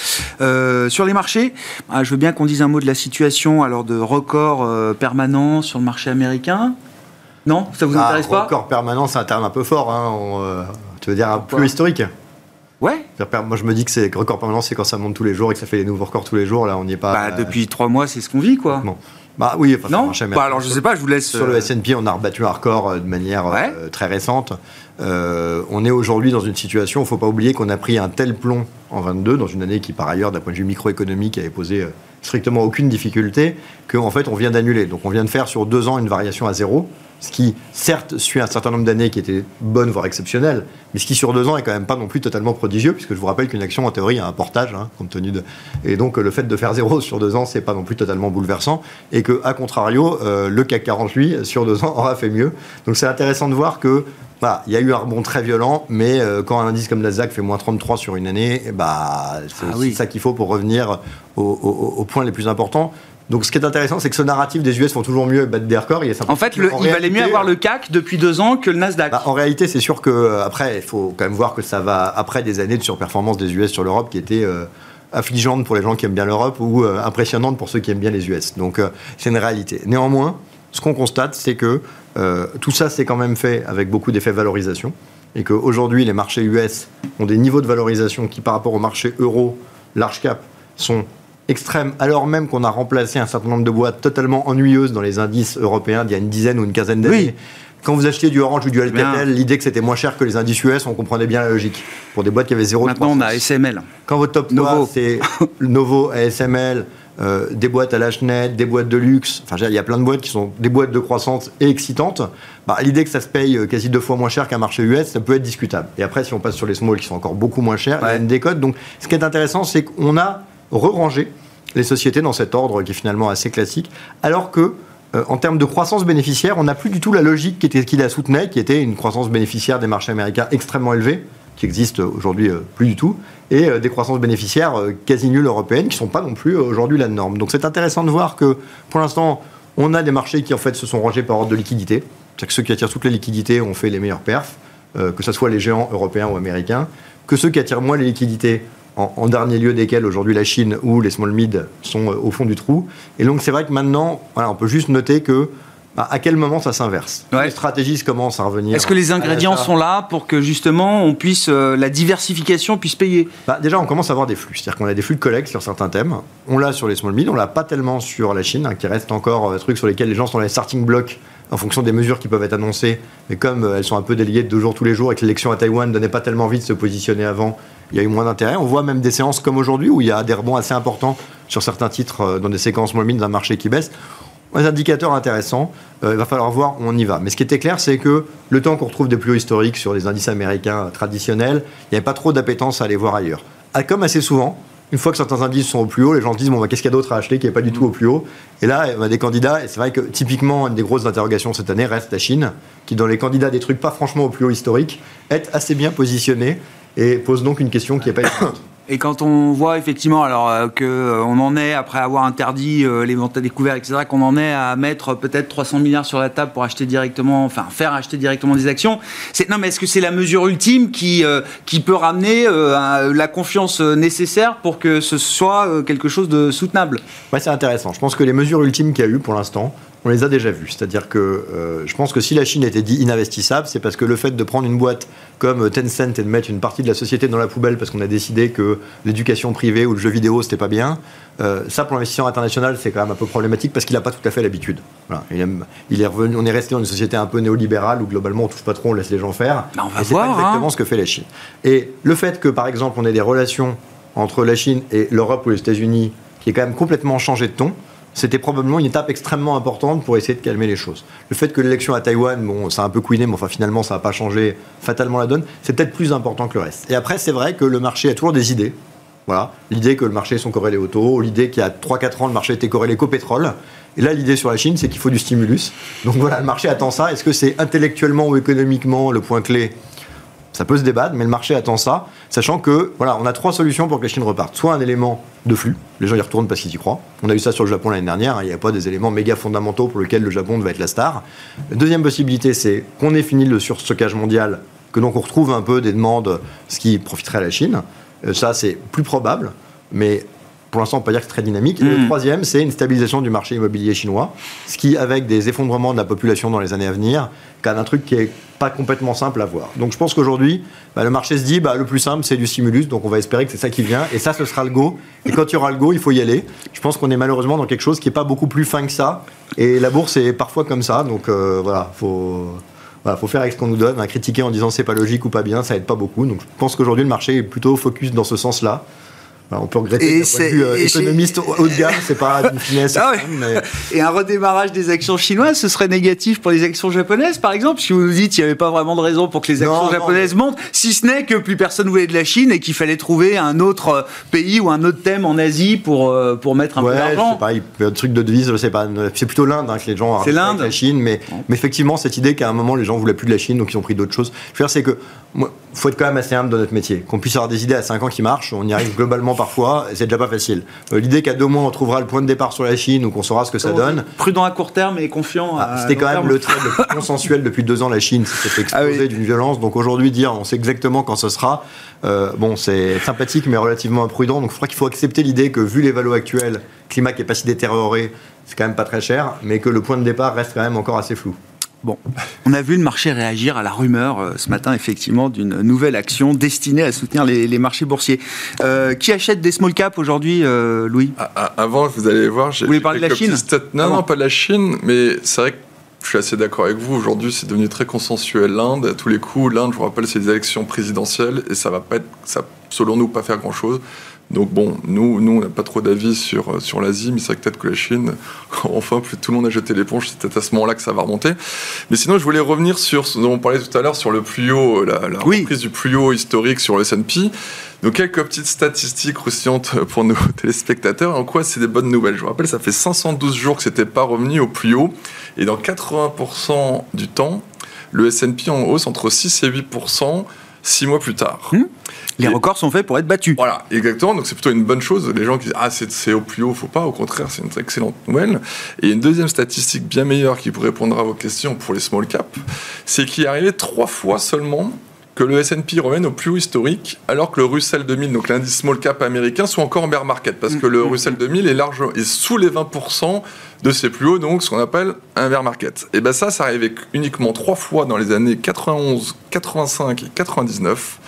Euh, sur les marchés, ah, je veux bien qu'on dise un mot de la situation alors de record euh, permanent sur le marché américain. Non, ça vous Ah, intéresse pas? record permanent, c'est un terme un peu fort. Hein, on, euh, tu veux dire un Pourquoi? plus historique? Ouais. Moi, je me dis que c'est record permanent, c'est quand ça monte tous les jours et que ça fait des nouveaux records tous les jours. Là, on n'y est pas. Bah, euh, depuis trois mois, c'est ce qu'on vit, quoi. Bon. Bah oui, enfin, non? Bah, Alors, je sais pas, je vous laisse. Sur le S&P, on a rebattu un record de manière euh, très récente. Euh, on est aujourd'hui dans une situation, il ne faut pas oublier qu'on a pris un tel plomb en 22, dans une année qui, par ailleurs, d'un point de vue microéconomique, avait posé euh, strictement aucune difficulté, qu'en fait, on vient d'annuler. Donc, on vient de faire sur deux ans une variation à zéro, ce qui, certes, suit un certain nombre d'années qui étaient bonnes, voire exceptionnelles, mais ce qui, sur deux ans, est quand même pas non plus totalement prodigieux, puisque je vous rappelle qu'une action, en théorie, a un portage, hein, compte tenu de... Et donc, le fait de faire zéro sur deux ans, c'est pas non plus totalement bouleversant, et que, à contrario, euh, le CAC 40, lui, sur deux ans, aura fait mieux. Donc, c'est intéressant de voir que voilà, il y a eu un rebond très violent, mais euh, quand un indice comme Nasdaq fait moins 33 sur une année, bah, c'est Ah oui. ça qu'il faut pour revenir aux, aux- aux points les plus importants. Donc ce qui est intéressant, c'est que ce narratif des US font toujours mieux battent des records. Il est En fait, le- il valait mieux avoir le CAC depuis deux ans que le Nasdaq. bah, en réalité, c'est sûr que euh, après, il faut quand même voir que ça va après des années de surperformance des US sur l'Europe qui étaient euh, affligeantes pour les gens qui aiment bien l'Europe ou euh, impressionnantes pour ceux qui aiment bien les US. Donc euh, c'est une réalité. Néanmoins, ce qu'on constate, c'est que tout ça c'est quand même fait avec beaucoup d'effets valorisation et qu'aujourd'hui les marchés US ont des niveaux de valorisation qui par rapport au marché euro large cap sont extrêmes alors même qu'on a remplacé un certain nombre de boîtes totalement ennuyeuses dans les indices européens d'il y a une dizaine ou une quinzaine d'années. Oui. Quand vous achetiez du Orange ou du. Alcatel, l'idée que c'était moins cher que les indices US, on comprenait bien la logique. Pour des boîtes qui avaient zéro Maintenant, on a. SML. Quand votre top Novo. 3, c'est le Novo, ASML, euh, des boîtes à l'Hnet, des boîtes de luxe, enfin, il y a plein de boîtes qui sont des boîtes de croissance et excitantes. Bah, L'idée que ça se paye euh, quasi deux fois moins cher qu'un marché US, ça peut être discutable. Et après, si on passe sur les small qui sont encore beaucoup moins chers, il y a Ouais. une décote. Donc, ce qui est intéressant, c'est qu'on a re-rangé les sociétés dans cet ordre qui est finalement assez classique, alors que euh, en termes de croissance bénéficiaire, on n'a plus du tout la logique qui, la soutenait, qui était une croissance bénéficiaire des marchés américains extrêmement élevée, qui existe aujourd'hui euh, plus du tout, et euh, des croissances bénéficiaires quasi nulles européennes, qui ne sont pas non plus aujourd'hui la norme. Donc c'est intéressant de voir que pour l'instant, on a des marchés qui en fait se sont rangés par ordre de liquidité, c'est-à-dire que ceux qui attirent toutes les liquidités ont fait les meilleurs perfs, que ce soit les géants européens ou américains, que ceux qui attirent moins les liquidités, en, en dernier lieu desquels aujourd'hui la Chine ou les small mid sont euh, au fond du trou. Et donc c'est vrai que maintenant, voilà, on peut juste noter que bah, à quel moment ça s'inverse. Ouais. Les stratégies commencent à revenir. Est-ce que les ingrédients sont là pour que justement on puisse euh, la diversification puisse payer? Bah, déjà, on commence à avoir des flux. C'est-à-dire qu'on a des flux de collecte sur certains thèmes. On l'a sur les small mid, on l'a pas tellement sur la Chine, hein, qui reste encore un truc sur lesquels les gens sont dans les starting blocks en fonction des mesures qui peuvent être annoncées. Mais comme euh, elles sont un peu déliées de deux jours tous les jours et que l'élection à Taïwan ne donnait pas tellement envie de se positionner avant, il y a eu moins d'intérêt. On voit même des séances comme aujourd'hui où il y a des rebonds assez importants sur certains titres euh, dans des séquences mid d'un marché qui baisse. Des indicateurs intéressants, euh, il va falloir voir où on y va. Mais ce qui était clair, c'est que le temps qu'on retrouve des plus hauts historiques sur les indices américains euh, traditionnels, il n'y avait pas trop d'appétence à aller voir ailleurs. Ah, Comme assez souvent, une fois que certains indices sont au plus haut, les gens se disent bon, bah, qu'est-ce qu'il y a d'autre à acheter qui n'est pas du tout au plus haut? Et là, on a des candidats, et c'est vrai que typiquement, une des grosses interrogations cette année reste la Chine, qui, dans les candidats des trucs pas franchement au plus haut historique, est assez bien positionnée et pose donc une question qui n'est pas évidente. Et quand on voit effectivement alors euh, que euh, on en est après avoir interdit euh, les ventes à découvert etc qu'on en est à mettre peut-être 300 milliards sur la table pour acheter directement enfin faire acheter directement des actions c'est non mais est-ce que c'est la mesure ultime qui euh, qui peut ramener euh, la confiance nécessaire pour que ce soit euh, quelque chose de soutenable? Ouais, c'est intéressant. Je pense que les mesures ultimes qu'il y a eu pour l'instant, on les a déjà vues. C'est-à-dire que euh, je pense que si la Chine était dit ininvestissable, c'est parce que le fait de prendre une boîte comme Tencent et de mettre une partie de la société dans la poubelle parce qu'on a décidé que l'éducation privée ou le jeu vidéo c'était pas bien, euh, ça pour l'investisseur international c'est quand même un peu problématique parce qu'il n'a pas tout à fait l'habitude. Voilà. Il, aime- il est revenu, on est resté dans une société un peu néolibérale où globalement on touche pas trop, on laisse les gens faire. Bah, on va Et c'est pas voir, exactement hein. ce que fait la Chine. Et le fait que par exemple on ait des relations entre la Chine et l'Europe ou les États-Unis qui est quand même complètement changé de ton, c'était probablement une étape extrêmement importante pour essayer de calmer les choses. Le fait que l'élection à Taïwan, bon, ça a un peu couiné, mais enfin finalement ça n'a pas changé fatalement la donne, c'est peut-être plus important que le reste. Et après, c'est vrai que le marché a toujours des idées. Voilà, l'idée que le marché sont corrélés au taux, l'idée qu'il y a 3-4 ans le marché était corrélé qu'au pétrole. Et là, l'idée sur la Chine, c'est qu'il faut du stimulus. Donc voilà, le marché attend ça. Est-ce que c'est intellectuellement ou économiquement le point clé ça peut se débattre, mais le marché attend ça, sachant que voilà, on a trois solutions pour que la Chine reparte. Soit un élément de flux, les gens y retournent parce qu'ils y croient. On a eu ça sur le Japon l'année dernière, hein, il n'y a pas des éléments méga fondamentaux pour lesquels le Japon devait être la star. Deuxième possibilité, c'est qu'on ait fini le surstockage mondial, que donc on retrouve un peu des demandes, ce qui profiterait à la Chine. Euh, ça, c'est plus probable, mais pour l'instant, on peut pas dire que c'est très dynamique. Et le Mm. troisième, c'est une stabilisation du marché immobilier chinois, ce qui, avec des effondrements de la population dans les années à venir, même un truc qui est pas complètement simple à voir. Donc je pense qu'aujourd'hui, bah, le marché se dit, bah, le plus simple, c'est du stimulus, donc on va espérer que c'est ça qui vient, et ça, ce sera le go. Et quand il y aura le go, il faut y aller. Je pense qu'on est malheureusement dans quelque chose qui est pas beaucoup plus fin que ça, et la bourse est parfois comme ça, donc euh, voilà, faut... Voilà, faut faire avec ce qu'on nous donne. hein. Critiquer en disant c'est pas logique ou pas bien, ça aide pas beaucoup. Donc je pense qu'aujourd'hui le marché est plutôt focus dans ce sens-là. On peut regretter Et d'un point de c'est- vue euh, c'est- économiste haut de gamme, c'est pas d'une finesse. Ah mais Et un redémarrage des actions chinoises, ce serait négatif pour les actions japonaises, par exemple Si vous nous dites qu'il n'y avait pas vraiment de raison pour que les Non, actions non, japonaises montent, si ce n'est que plus personne voulait de la Chine et qu'il fallait trouver un autre euh, pays ou un autre thème en Asie pour, euh, pour mettre un peu ouais, d'argent. c'est pareil. Le truc de devise, je sais pas. C'est plutôt l'Inde hein, que les gens. C'est avec La Chine, mais, mais effectivement cette idée qu'à un moment les gens voulaient plus de la Chine, donc ils ont pris d'autres choses. Je veux dire, c'est que moi, faut être quand même assez humble dans notre métier. Qu'on puisse avoir des idées à 5 ans qui marchent, on y arrive globalement parfois, et c'est déjà pas facile. Euh, L'idée qu'à deux mois on trouvera le point de départ sur la Chine ou qu'on saura ce que ça donne. Prudent à court terme et confiant Ah, à C'était quand même terme. le trait le plus consensuel depuis deux ans. La Chine s'est fait Ah oui. d'une violence. Donc aujourd'hui, dire on sait exactement quand ce sera, euh, bon, c'est sympathique mais relativement imprudent. Donc je crois qu'il faut accepter l'idée que vu les valos actuels, climat qui est pas si détérioré, c'est quand même pas très cher, mais que le point de départ reste quand même encore assez flou. Bon, on a vu le marché réagir à la rumeur euh, ce matin, effectivement, d'une nouvelle action destinée à soutenir les, les marchés boursiers. Euh, qui achète des small caps aujourd'hui, euh, Louis? Ah, ah, Avant, vous allez voir, j'ai Vous voulez parler de la Chine Non, Ah non, pas de la Chine, mais c'est vrai que je suis assez d'accord avec vous. Aujourd'hui, c'est devenu très consensuel. L'Inde, à tous les coups, l'Inde, je vous rappelle, c'est des élections présidentielles et ça va pas être, ça, selon nous, pas faire grand chose. Donc bon, nous, nous on n'a pas trop d'avis sur, sur l'Asie, mais c'est vrai que peut-être que la Chine, enfin, plus tout le monde a jeté l'éponge, c'est peut-être à ce moment-là que ça va remonter. Mais sinon, je voulais revenir sur ce dont on parlait tout à l'heure, sur le plus haut, la, la Oui. reprise du plus haut historique sur le S&P. Donc quelques petites statistiques croustillantes pour nos téléspectateurs. En quoi c'est des bonnes nouvelles? Je vous rappelle, ça fait 512 jours que c'était pas revenu au plus haut. Et dans 80% du temps, le S&P en hausse entre 6 et 8%, 6 mois plus tard. Hmm. Les records sont faits pour être battus. Voilà, exactement. Donc c'est plutôt une bonne chose. Les gens qui disent ah c'est au plus haut, faut pas. Au contraire, c'est une excellente nouvelle. Et une deuxième statistique bien meilleure qui pourrait répondre à vos questions pour les small caps, c'est qu'il est arrivé trois fois seulement que le S&P revienne au plus haut historique, alors que le Russell 2000, donc l'indice small cap américain, soit encore en bear market, parce que le Russell 2000 est large, est sous les 20% de ses plus hauts, donc ce qu'on appelle un bear market. Et ben ça, ça arrivait uniquement trois fois dans les années 91, 85 et 99.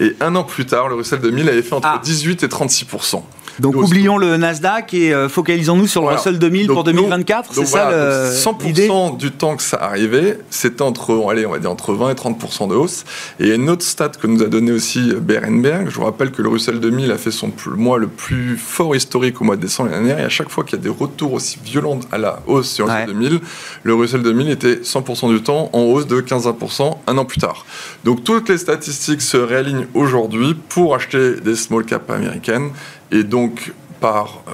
Et un an plus tard, le Russell 2000 avait fait entre Ah. 18 et 36%. Donc oublions le Nasdaq et euh, focalisons-nous sur le. Russell 2000 pour Donc, nous- 2024. C'est ça voilà, le- donc l'idée 100% du temps que ça arrivait, c'était entre, allez, on va dire entre 20 et 30% de hausse. Et une autre stat que nous a donné aussi Berenberg, je vous rappelle que le Russell 2000 a fait son plus- mois le plus fort historique au mois de décembre l'année dernière. Et à chaque fois qu'il y a des retours aussi violents à la hausse sur le Ouais. Russell 2000, le Russell 2000 était 100% du temps en hausse de 15% un an plus tard. Donc toutes les statistiques se réalignent aujourd'hui pour acheter des small caps américaines et donc par euh,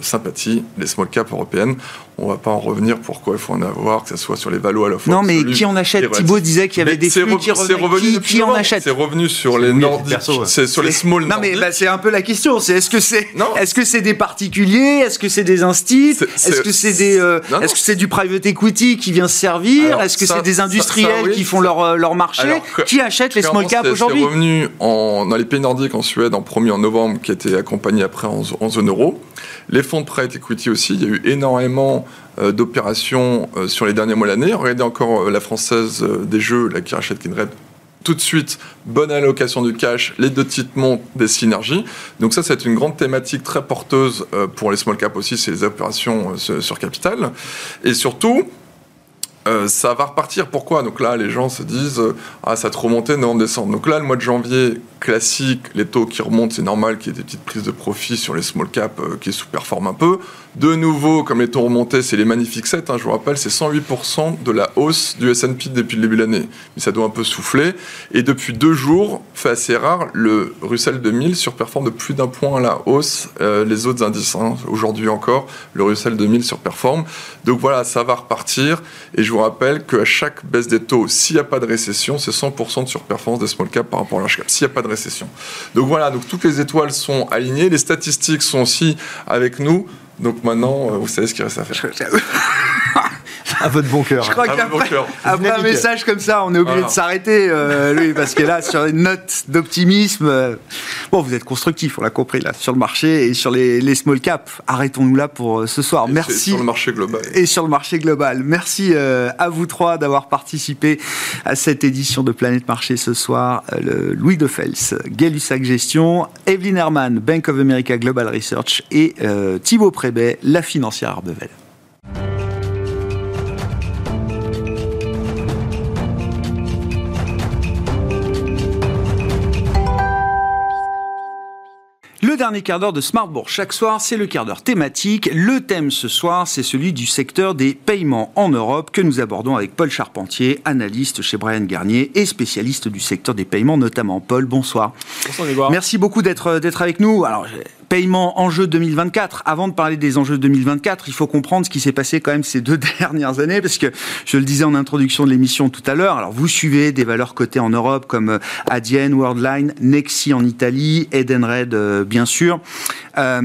sympathie les small caps européennes. On va pas en revenir pourquoi il faut en avoir, que ce soit sur les valos à la fois. Non, mais qui en achète. Thibaut disait qu'il y avait Mais des flux qui revenaient. Qui, en achète C'est revenu sur les nordiques, c'est sur les small Non mais bah, c'est un peu la question. C'est est-ce que c'est est-ce que c'est des particuliers, est-ce que c'est des instits, C'est- est-ce que c'est des euh, est-ce que c'est du private equity qui vient se servir, est-ce que c'est des industriels ça, oui, qui font leur euh, leur marché, Alors, que- qui achètent les small caps aujourd'hui C'est revenu en, dans les pays nordiques, en Suède, en premier en novembre, qui a été accompagné après en zone euro. Les fonds de private equity aussi, il y a eu énormément euh, d'opérations euh, sur les derniers mois de l'année. Regardez encore euh, la française des jeux, là, qui rachète Kindred. Tout de suite, bonne allocation du cash, les deux titres montent des synergies. Donc ça, c'est une grande thématique très porteuse pour les small caps aussi, c'est les opérations sur- capital. Et surtout, ça va repartir. Pourquoi? Donc là, les gens se disent ah ça a trop monté, descendre. Donc là, le mois de janvier classique, les taux qui remontent, c'est normal qu'il y ait des petites prises de profit sur les small caps qui sous-performent un peu. De nouveau, comme les taux remontaient, c'est les magnifiques 7. hein, je vous rappelle, c'est 108% de la hausse du S&P depuis le début de l'année. Mais ça doit un peu souffler. Et depuis deux jours, fait assez rare, le Russell 2000 surperforme de plus d'un point à la hausse euh, les autres indices. hein. Aujourd'hui encore, le Russell 2000 surperforme. Donc voilà, ça va repartir. Et je vous rappelle qu'à chaque baisse des taux, s'il n'y a pas de récession, c'est 100% de surperformance des small caps par rapport à large cap. S'il n'y a pas de récession. Donc voilà, donc toutes les étoiles sont alignées. Les statistiques sont aussi avec nous. Donc maintenant, euh, vous savez ce qu'il reste à faire. À votre bon cœur. Je crois bon qu'après cœur. après un message comme ça, on est obligé de s'arrêter, euh, Louis, parce que là, sur une note d'optimisme, euh, bon, vous êtes constructif, on l'a compris, là, sur le marché et sur les, les small caps. Arrêtons-nous là pour euh, ce soir. Et Merci. Sur le marché global. et sur le marché global. Merci euh, à vous trois d'avoir participé à cette édition de Planète Marché ce soir. Le Louis de Fels, Gay-Lussac Gestion, Evelyne Herman, Bank of America Global Research et Thibaut Prébet, la financière Arbevel. Dernier quart d'heure de Smartbourg chaque soir, c'est le quart d'heure thématique. Le thème ce soir, c'est celui du secteur des paiements en Europe que nous abordons avec Paul Charpentier, analyste chez Brian Garnier et spécialiste du secteur des paiements notamment. Paul, bonsoir. Bonsoir Grégoire. Merci beaucoup d'être d'être avec nous. Alors, j'ai- paiement enjeu 2024. Avant de parler des enjeux 2024, il faut comprendre ce qui s'est passé quand même ces deux dernières années, parce que je le disais en introduction de l'émission tout à l'heure. Alors, vous suivez des valeurs cotées en Europe comme euh, Adyen, Worldline, Nexi en Italie, Edenred, euh, bien sûr. Euh,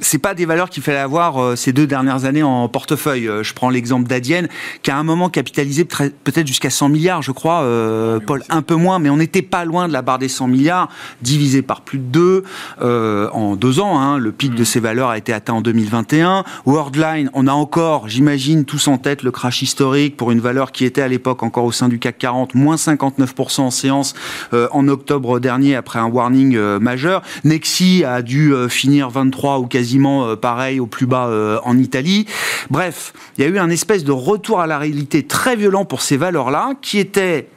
c'est pas des valeurs qu'il fallait avoir euh, ces deux dernières années en portefeuille. Euh, je prends l'exemple d'Adyen, qui a un moment capitalisé peut-être jusqu'à 100 milliards, je crois, euh, Paul, un peu moins, mais on n'était pas loin de la barre des 100 milliards, divisé par plus de deux euh, en deux ans. hein. Le pic de ces valeurs a été atteint en 2021. Worldline, on a encore, j'imagine, tous en tête le crash historique pour une valeur qui était à l'époque encore au sein du CAC 40, moins 59% en séance euh, en octobre dernier après un warning majeur. Nexi a dû finir 23 ou quasiment euh, pareil au plus bas euh, en Italie. Bref, il y a eu un espèce de retour à la réalité très violent pour ces valeurs-là qui étaient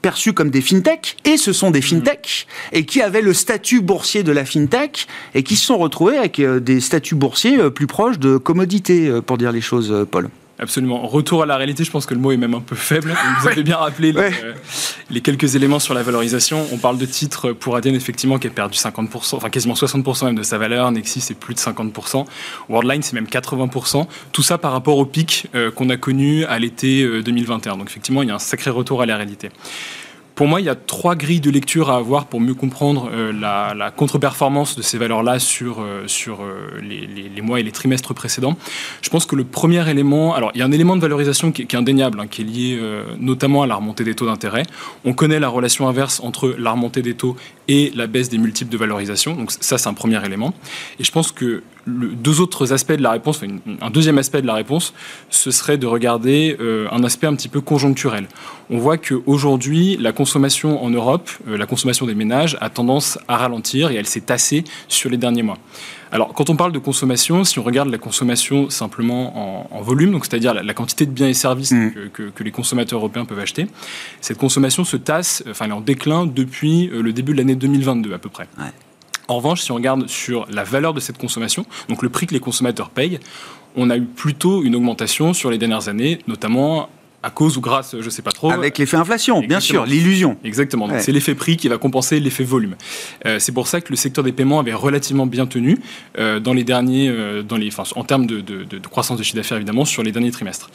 perçus comme des fintech, et ce sont des fintech, et qui avaient le statut boursier de la fintech, et qui se sont retrouvés avec euh, des statuts boursiers plus proches de commodités, pour dire les choses, Paul. Absolument. Retour à la réalité, je pense que le mot est même un peu faible. Vous avez bien rappelé les, euh, les quelques éléments sur la valorisation. On parle de titres pour Adyen, effectivement, qui a perdu 50%, enfin quasiment 60% même de sa valeur. Nexi, c'est plus de 50%. Worldline, c'est même 80%. Tout ça par rapport au pic euh, qu'on a connu à l'été euh, 2021. Donc effectivement, il y a un sacré retour à la réalité. Pour moi, il y a trois grilles de lecture à avoir pour mieux comprendre euh, la, contre-performance de ces valeurs-là sur, euh, euh, les, mois et les trimestres précédents. Je pense que le premier élément, alors il y a un élément de valorisation qui, est- indéniable, hein, qui est lié notamment à la remontée des taux d'intérêt. On connaît la relation inverse entre la remontée des taux et la baisse des multiples de valorisation. Donc ça, c'est un premier élément. Et je pense que le, deux autres aspects de la réponse, enfin, une- un deuxième aspect de la réponse, ce serait de regarder euh, un aspect un petit peu conjoncturel. On voit qu'aujourd'hui, la consommation en Europe, euh, la consommation des ménages, a tendance à ralentir et elle s'est tassée sur les derniers mois. Alors, quand on parle de consommation, si on regarde la consommation simplement en, en volume, donc c'est-à-dire la, la quantité de biens et services Mm. que, que- que les consommateurs européens peuvent acheter, cette consommation se tasse, enfin, elle est en déclin depuis euh, le début de l'année 2022 à peu près. Ouais. En revanche, si on regarde sur la valeur de cette consommation, donc le prix que les consommateurs payent, on a eu plutôt une augmentation sur les dernières années, notamment à cause ou grâce, je ne sais pas trop, Avec l'effet inflation, bien sûr, l'illusion. Exactement. Ouais. c'est l'effet prix qui va compenser l'effet volume. Euh, c'est pour ça que le secteur des paiements avait relativement bien tenu euh, dans les derniers, euh, dans les, enfin, en termes de, de- de- de croissance de chiffre d'affaires évidemment sur les derniers trimestres.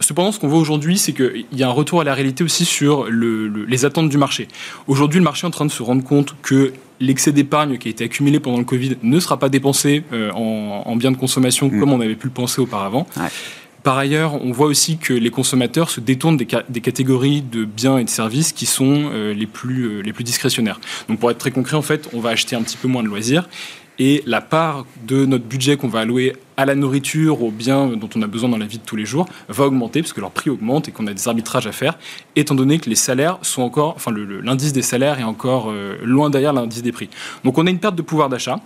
Cependant, ce qu'on voit aujourd'hui, c'est qu'il y a un retour à la réalité aussi sur le- le- les attentes du marché. Aujourd'hui, le marché est en train de se rendre compte que l'excès d'épargne qui a été accumulé pendant le Covid ne sera pas dépensé en, en biens de consommation Mm. comme on avait pu le penser auparavant. Ouais. Par ailleurs, on voit aussi que les consommateurs se détournent des, ca- des catégories de biens et de services qui sont euh, les, plus, euh, les plus discrétionnaires. Donc pour être très concret, en fait, on va acheter un petit peu moins de loisirs et la part de notre budget qu'on va allouer à la nourriture, aux biens dont on a besoin dans la vie de tous les jours, va augmenter parce que leur prix augmente et qu'on a des arbitrages à faire, étant donné que les salaires sont encore, enfin l'indice des salaires est encore euh, loin derrière l'indice des prix. Donc on a une perte de pouvoir d'achat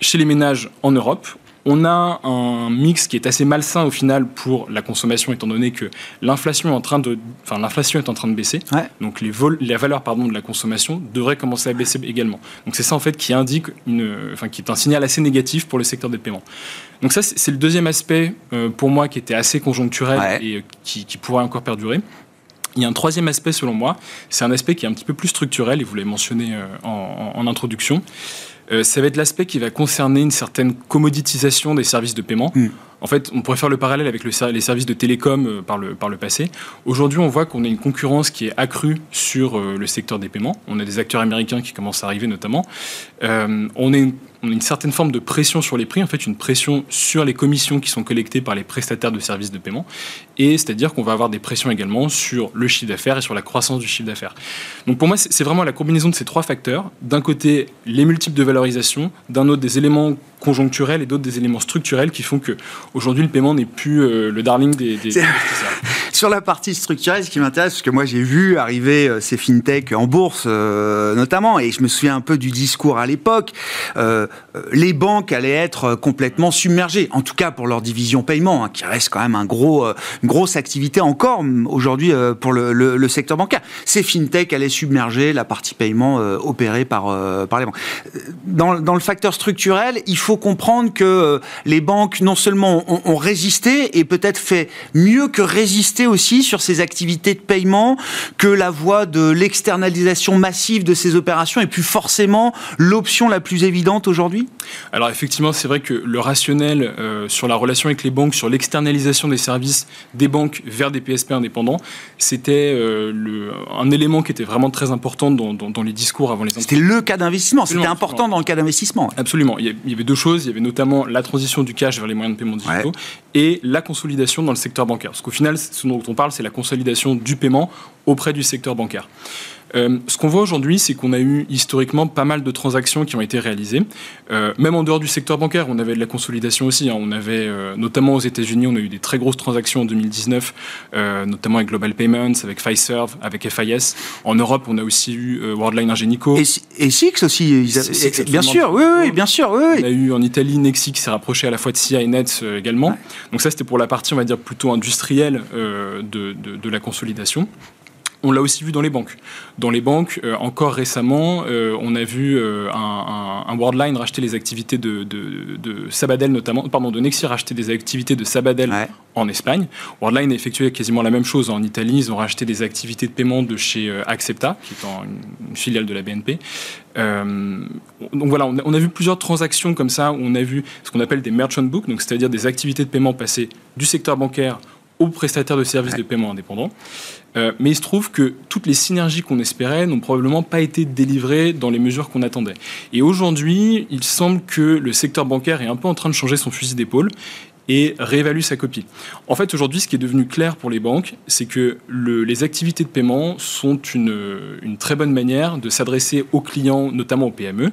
chez les ménages en Europe. On a un mix qui est assez malsain au final pour la consommation, étant donné que l'inflation est en train de, enfin l'inflation est en train de baisser. Ouais. Donc les vol, la valeur pardon de la consommation devrait commencer à baisser également. Donc c'est ça en fait qui indique une, enfin qui est un signal assez négatif pour le secteur des paiements. Donc ça c'est le deuxième aspect euh, pour moi qui était assez conjoncturel Ouais. et euh, qui, qui pourrait encore perdurer. Il y a un troisième aspect selon moi, c'est un aspect qui est un petit peu plus structurel et vous l'avez mentionné euh, en, en- en introduction. Euh, ça va être l'aspect qui va concerner une certaine commoditisation des services de paiement. Mm. En fait, on pourrait faire le parallèle avec le, les services de télécom euh, par, le, passé. Aujourd'hui, on voit qu'on a une concurrence qui est accrue sur euh, le secteur des paiements. On a des acteurs américains qui commencent à arriver notamment. Euh, on, on, a une certaine forme de pression sur les prix, en fait une pression sur les commissions qui sont collectées par les prestataires de services de paiement. Et c'est-à-dire qu'on va avoir des pressions également sur le chiffre d'affaires et sur la croissance du chiffre d'affaires. Donc pour moi, c'est vraiment la combinaison de ces trois facteurs. D'un côté, les multiples de valorisation, d'un autre, des éléments conjoncturels et d'autres des éléments structurels qui font que aujourd'hui le paiement n'est plus euh, le darling des, des Sur la partie structurelle, ce qui m'intéresse, parce que moi j'ai vu arriver euh, ces fintechs en bourse euh, notamment, et je me souviens un peu du discours à l'époque, euh, les banques allaient être complètement submergées, en tout cas pour leur division paiement, hein, qui reste quand même un gros, une grosse activité encore aujourd'hui pour le, secteur bancaire. Ces fintechs allaient submerger la partie paiement opérée par, par les banques. Dans, dans, le facteur structurel, il faut comprendre que les banques non seulement ont, ont résisté et peut-être fait mieux que résister aussi sur ces activités de paiement que la voie de l'externalisation massive de ces opérations est plus forcément l'option la plus évidente aujourd'hui? Alors effectivement, c'est vrai que le rationnel euh, sur la relation avec les banques, sur l'externalisation des services des banques vers des PSP indépendants, c'était euh, un élément qui était vraiment très important dans, dans, dans les discours avant les C'était le cas d'investissement, c'était important dans le cas d'investissement. Absolument. Il y avait deux choses. Il y avait notamment la transition du cash vers les moyens de paiement digitaux ouais. et la consolidation dans le secteur bancaire. Parce qu'au final, ce dont on parle, c'est la consolidation du paiement auprès du secteur bancaire. Euh, ce qu'on voit aujourd'hui, c'est qu'on a eu historiquement pas mal de transactions qui ont été réalisées. Euh, même en dehors du secteur bancaire, on avait de la consolidation aussi. Hein. On avait, euh, notamment aux États-Unis, on a eu des très grosses transactions en 2019, euh, notamment avec Global Payments, avec Fiserv, avec FIS. En Europe, on a aussi eu Worldline Ingenico. Et, et Six aussi, Six, bien sûr, oui, oui, bien sûr. Oui, oui. On a eu en Italie Nexi qui s'est rapproché à la fois de CIA et Nets également. Ouais. Donc ça, c'était pour la partie, on va dire, plutôt industrielle de, de, de la consolidation. On l'a aussi vu dans les banques. Dans les banques, euh, encore récemment, euh, on a vu euh, un, un, un, Worldline racheter les activités de, de, de, Sabadell, notamment, pardon, de Nexi racheter des activités de Sabadell ouais. en Espagne. Worldline a effectué quasiment la même chose en Italie. Ils ont racheté des activités de paiement de chez Accepta, qui est en, une, une, filiale de la BNP. donc voilà, on a, on a, vu plusieurs transactions comme ça où on a vu ce qu'on appelle des merchant books, donc c'est-à-dire des activités de paiement passées du secteur bancaire aux prestataires de services ouais. de paiement indépendants. Euh, mais il se trouve que toutes les synergies qu'on espérait n'ont probablement pas été délivrées dans les mesures qu'on attendait. Et aujourd'hui, il semble que le secteur bancaire est un peu en train de changer son fusil d'épaule et réévalue sa copie. En fait, aujourd'hui, ce qui est devenu clair pour les banques, c'est que le, les activités de paiement sont une, une très bonne manière de s'adresser aux clients, notamment aux PME,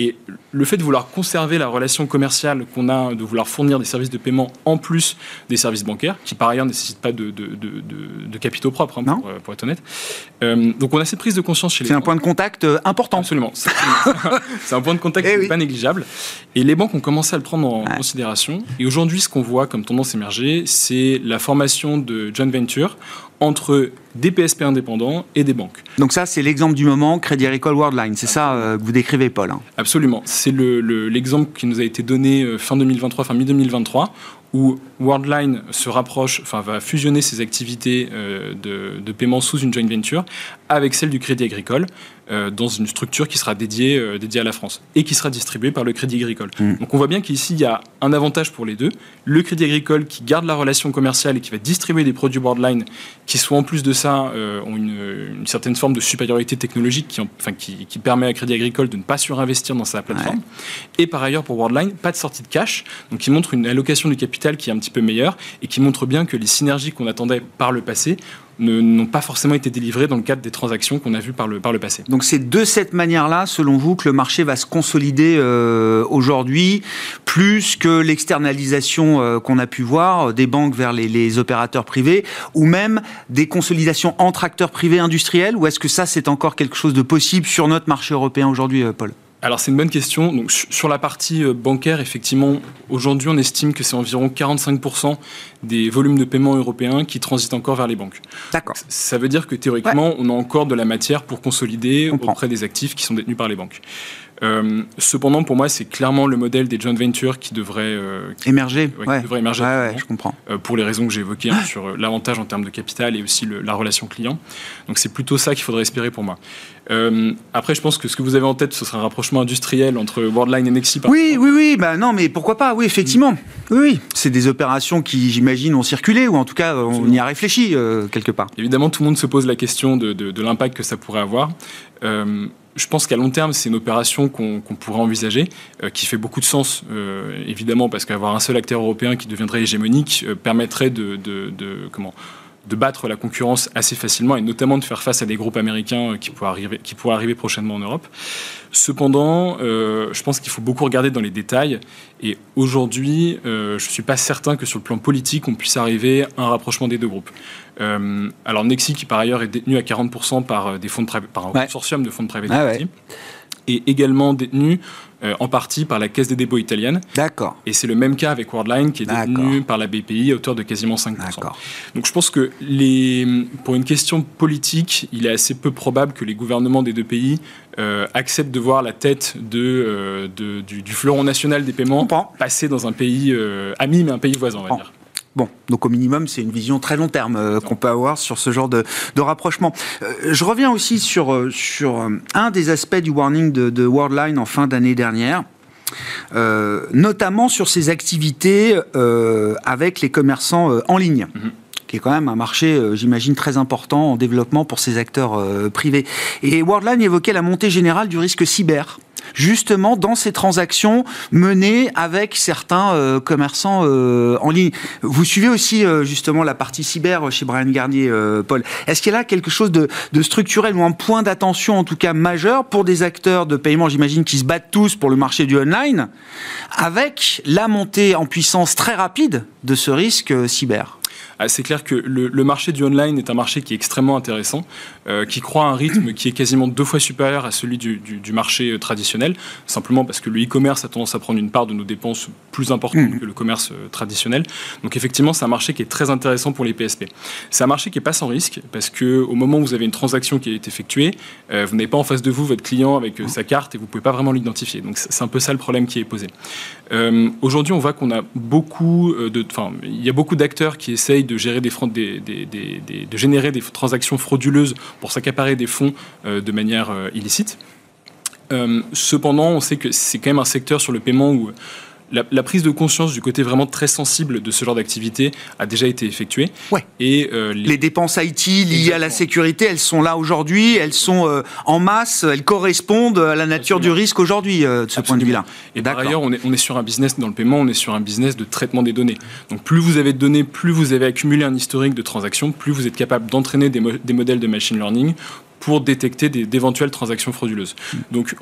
et le fait de vouloir conserver la relation commerciale qu'on a, de vouloir fournir des services de paiement en plus des services bancaires, qui par ailleurs ne nécessitent pas de, de, de, de capitaux propres, hein, pour, pour, être honnête. Euh, donc on a cette prise de conscience chez les C'est un point de contact euh, important. Absolument. C'est un point de contact eh oui. pas négligeable. Et les banques ont commencé à le prendre en ouais. considération. Et aujourd'hui, ce qu'on voit comme tendance émergée, c'est la formation de joint venture entre des PSP indépendants et des banques. Donc ça, c'est l'exemple du moment, Crédit Agricole Worldline. C'est ça euh, que vous décrivez, Paul hein. Absolument. C'est l'exemple le, qui nous a été donné euh, fin 2023, fin mi-2023, où Worldline se rapproche, enfin va fusionner ses activités euh, de, de, paiement sous une joint venture avec celle du Crédit Agricole euh, dans une structure qui sera dédiée, euh, dédiée à la France et qui sera distribuée par le Crédit Agricole. Mmh. Donc on voit bien qu'ici il y a un avantage pour les deux. Le Crédit Agricole qui garde la relation commerciale et qui va distribuer des produits Worldline qui soit en plus de ça ont une, une, certaine forme de supériorité technologique qui, enfin, qui, qui, permet à Crédit Agricole de ne pas surinvestir dans sa plateforme. Ouais. Et par ailleurs pour Worldline, pas de sortie de cash, donc qui montre une allocation du capital qui est un petit peu meilleure et qui montre bien que les synergies qu'on attendait par le passé n'ont pas forcément été délivrées dans le cadre des transactions qu'on a vues par le, par le passé. Donc c'est de cette manière-là, selon vous, que le marché va se consolider euh, aujourd'hui, plus que l'externalisation euh, qu'on a pu voir des banques vers les, les, opérateurs privés, ou même des consolidations entre acteurs privés industriels, ou est-ce que ça c'est encore quelque chose de possible sur notre marché européen aujourd'hui, euh, Paul? Alors c'est une bonne question. Donc, sur la partie euh, bancaire, effectivement, aujourd'hui on estime que c'est environ 45% des volumes de paiement européens qui transitent encore vers les banques. D'accord. Ça veut dire que théoriquement, ouais. on a encore de la matière pour consolider auprès des actifs qui sont détenus par les banques. Euh, cependant, pour moi, c'est clairement le modèle des joint ventures qui devrait euh, émerger. Ouais, Qui devrait émerger. Ouais, je comprends. Euh, pour les raisons que j'ai évoquées hein, sur l'avantage en termes de capital et aussi le, la relation client. Donc, c'est plutôt ça qu'il faudrait espérer pour moi. après, je pense que ce que vous avez en tête, ce sera un rapprochement industriel entre Worldline et Nexi. Oui, oui, oui. Bah non, mais pourquoi pas? Oui, effectivement. Oui, oui. C'est des opérations qui, j'imagine, ont circulé ou en tout cas, on y a réfléchi quelque part. Évidemment, tout le monde se pose la question de, de, de l'impact que ça pourrait avoir. Je pense qu'à long terme, c'est une opération qu'on pourrait envisager, euh, qui fait beaucoup de sens, euh, évidemment, parce qu'avoir un seul acteur européen qui deviendrait hégémonique euh, permettrait de, de battre la concurrence assez facilement et notamment de faire face à des groupes américains qui pourraient arriver, qui pourraient arriver prochainement en Europe. Cependant, euh, je pense qu'il faut beaucoup regarder dans les détails et aujourd'hui, euh, je ne suis pas certain que sur le plan politique, on puisse arriver à un rapprochement des deux groupes. Euh, alors Nexi, qui par ailleurs est détenu à 40% par, des fonds de par un consortium de fonds de private ah ouais est également détenu euh, en partie par la Caisse des dépôts italienne. D'accord. Et c'est le même cas avec Worldline qui est détenu par la BPI à hauteur de quasiment 5%. Donc je pense que les, pour une question politique, il est assez peu probable que les gouvernements des deux pays euh, acceptent de voir la tête de, euh, de du, du, fleuron national des paiements passer dans un pays ami mais un pays voisin, on va dire. Bon, donc au minimum, c'est une vision très long terme euh, qu'on peut avoir sur ce genre de, rapprochement. Euh, je reviens aussi sur, euh, un des aspects du warning de, de Worldline en fin d'année dernière. notamment sur ses activités avec les commerçants en ligne. Mhm. Qui est quand même un marché, j'imagine, très important en développement pour ces acteurs privés. Et Worldline évoquait la montée générale du risque cyber justement dans ces transactions menées avec certains euh, commerçants euh, en ligne. Vous suivez aussi euh, justement la partie cyber chez Brian Garnier, Paul. Est-ce qu'il y a là quelque chose de, structurel ou un point d'attention en tout cas majeur pour des acteurs de paiement, j'imagine, qui se battent tous pour le marché du online, avec la montée en puissance très rapide de ce risque cyber? C'est clair que le, marché du online est un marché qui est extrêmement intéressant, euh, qui croît à un rythme qui est quasiment deux fois supérieur à celui du, marché euh, traditionnel, simplement parce que le e-commerce a tendance à prendre une part de nos dépenses plus importante mmh. que le commerce euh, traditionnel. Donc effectivement, c'est un marché qui est très intéressant pour les PSP. C'est un marché qui n'est pas sans risque, parce qu'au moment où vous avez une transaction qui est effectuée, vous n'avez pas en face de vous votre client avec sa carte et vous ne pouvez pas vraiment l'identifier. Donc c'est un peu ça le problème qui est posé. Aujourd'hui, on voit qu'on a beaucoup de... Enfin, il y a beaucoup d'acteurs qui essayent de, générer des transactions frauduleuses pour s'accaparer des fonds euh, de manière euh, illicite. Euh, cependant, on sait que c'est quand même un secteur sur le paiement où la, prise de conscience du côté vraiment très sensible de ce genre d'activité a déjà été effectuée. Ouais. Et euh, les... dépenses IT liées à la sécurité, elles sont là aujourd'hui, elles sont euh, en masse, elles correspondent à la nature du risque aujourd'hui euh, de ce point de vue-là. Et par ailleurs, on est, on est sur un business dans le paiement, on est sur un business de traitement des données. Donc plus vous avez de données, plus vous avez accumulé un historique de transactions, plus vous êtes capable d'entraîner des, des modèles de machine learning pour détecter d'éventuelles transactions frauduleuses. Hmm. Donc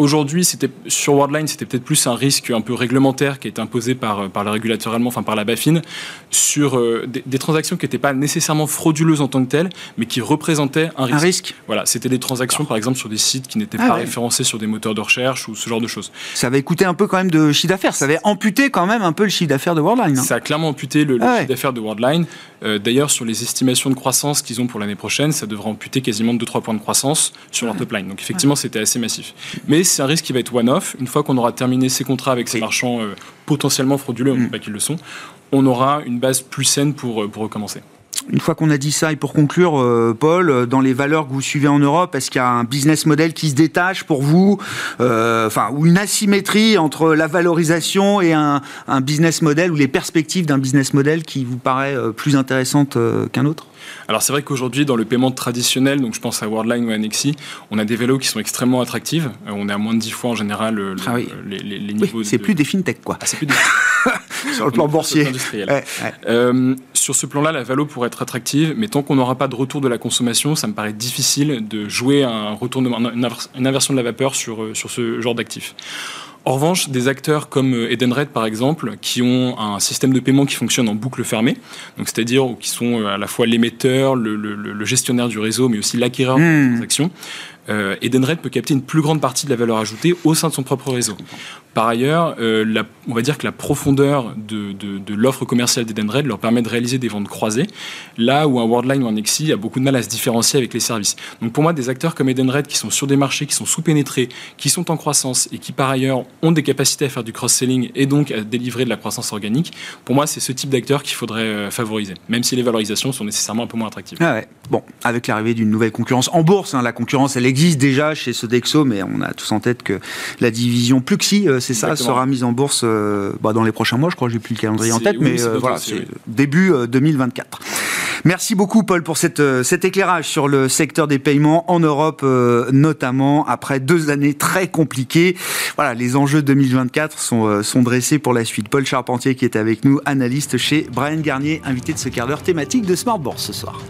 Aujourd'hui, c'était sur Worldline, c'était peut-être plus un risque un peu réglementaire qui a été imposé par, par le régulateur allemand, enfin par la BaFin, sur euh, des, transactions qui n'étaient pas nécessairement frauduleuses en tant que telles, mais qui représentaient un risque. Un risque. Voilà, c'était des transactions, par exemple, sur des sites qui n'étaient ah pas référencés sur des moteurs de recherche ou ce genre de choses. Ça avait coûté un peu quand même de chiffre d'affaires. Ça avait amputé quand même un peu le chiffre d'affaires de Worldline. Hein. Ça a clairement amputé le, ah chiffre d'affaires de Worldline. Euh, d'ailleurs, sur les estimations de croissance qu'ils ont pour l'année prochaine, ça devrait amputer quasiment 2-3 points de croissance sur leur top line. Donc effectivement, c'était assez massif. Mais c'est un risque qui va être one une fois qu'on aura terminé ces contrats avec ces marchands euh, potentiellement frauduleux, on ne dit mm. pas qu'ils le sont, on aura une base plus saine pour, euh, pour recommencer. Une fois qu'on a dit ça, et pour conclure, euh, Paul, dans les valeurs que vous suivez en Europe, est-ce qu'il y a un business model qui se détache pour vous, enfin, ou une asymétrie entre la valorisation et un, un business model, ou les perspectives d'un business model qui vous paraît plus intéressante qu'un autre? Alors c'est vrai qu'aujourd'hui, dans le paiement traditionnel, donc je pense à Worldline ou à Nexi, on a des vélos qui sont extrêmement attractifs. Euh, on est à moins de 10 fois en général le, ah les, les, niveaux. c'est plus des fintech quoi. Ah, c'est plus des sur le plan boursier. Euh, sur ce plan-là, la valo pourrait être attractive, mais tant qu'on n'aura pas de retour de la consommation, ça me paraît difficile de jouer un retournement, une inversion de la vapeur sur, euh, sur ce genre d'actifs. En revanche, des acteurs comme euh, Edenred, par exemple, qui ont un système de paiement qui fonctionne en boucle fermée, donc c'est-à-dire qui sont euh, à la fois l'émetteur, le, gestionnaire du réseau, mais aussi l'acquéreur de mmh. transactions, euh, Edenred peut capter une plus grande partie de la valeur ajoutée au sein de son propre réseau. Par ailleurs, euh, on va dire que la profondeur de, l'offre commerciale d'Edenred leur permet de réaliser des ventes croisées, là où un Worldline ou un Nexi a beaucoup de mal à se différencier avec les services. Donc pour moi, des acteurs comme Edenred qui sont sur des marchés qui sont sous-pénétrés, qui sont en croissance et qui par ailleurs ont des capacités à faire du cross-selling et donc à délivrer de la croissance organique, pour moi, c'est ce type d'acteurs qu'il faudrait euh, favoriser, même si les valorisations sont nécessairement un peu moins attractives. Ah ouais. Bon, avec l'arrivée d'une nouvelle concurrence en bourse, hein, la concurrence, elle existe déjà chez Sodexo, mais on a tous en tête que la division Pluxi, euh, c'est ça, sera mise en bourse euh, bah, dans les prochains mois. Je crois que j'ai plus le calendrier en tête, oui, mais euh, voilà, c'est oui. début euh, 2024. Merci beaucoup, Paul, pour cette, cet éclairage sur le secteur des paiements en Europe, euh, notamment après deux années très compliquées. Voilà, les enjeux 2024 sont, euh, sont dressés pour la suite. Paul Charpentier, qui est avec nous, analyste chez Brian Garnier, invité de ce quart d'heure thématique de Smart Bourse ce soir.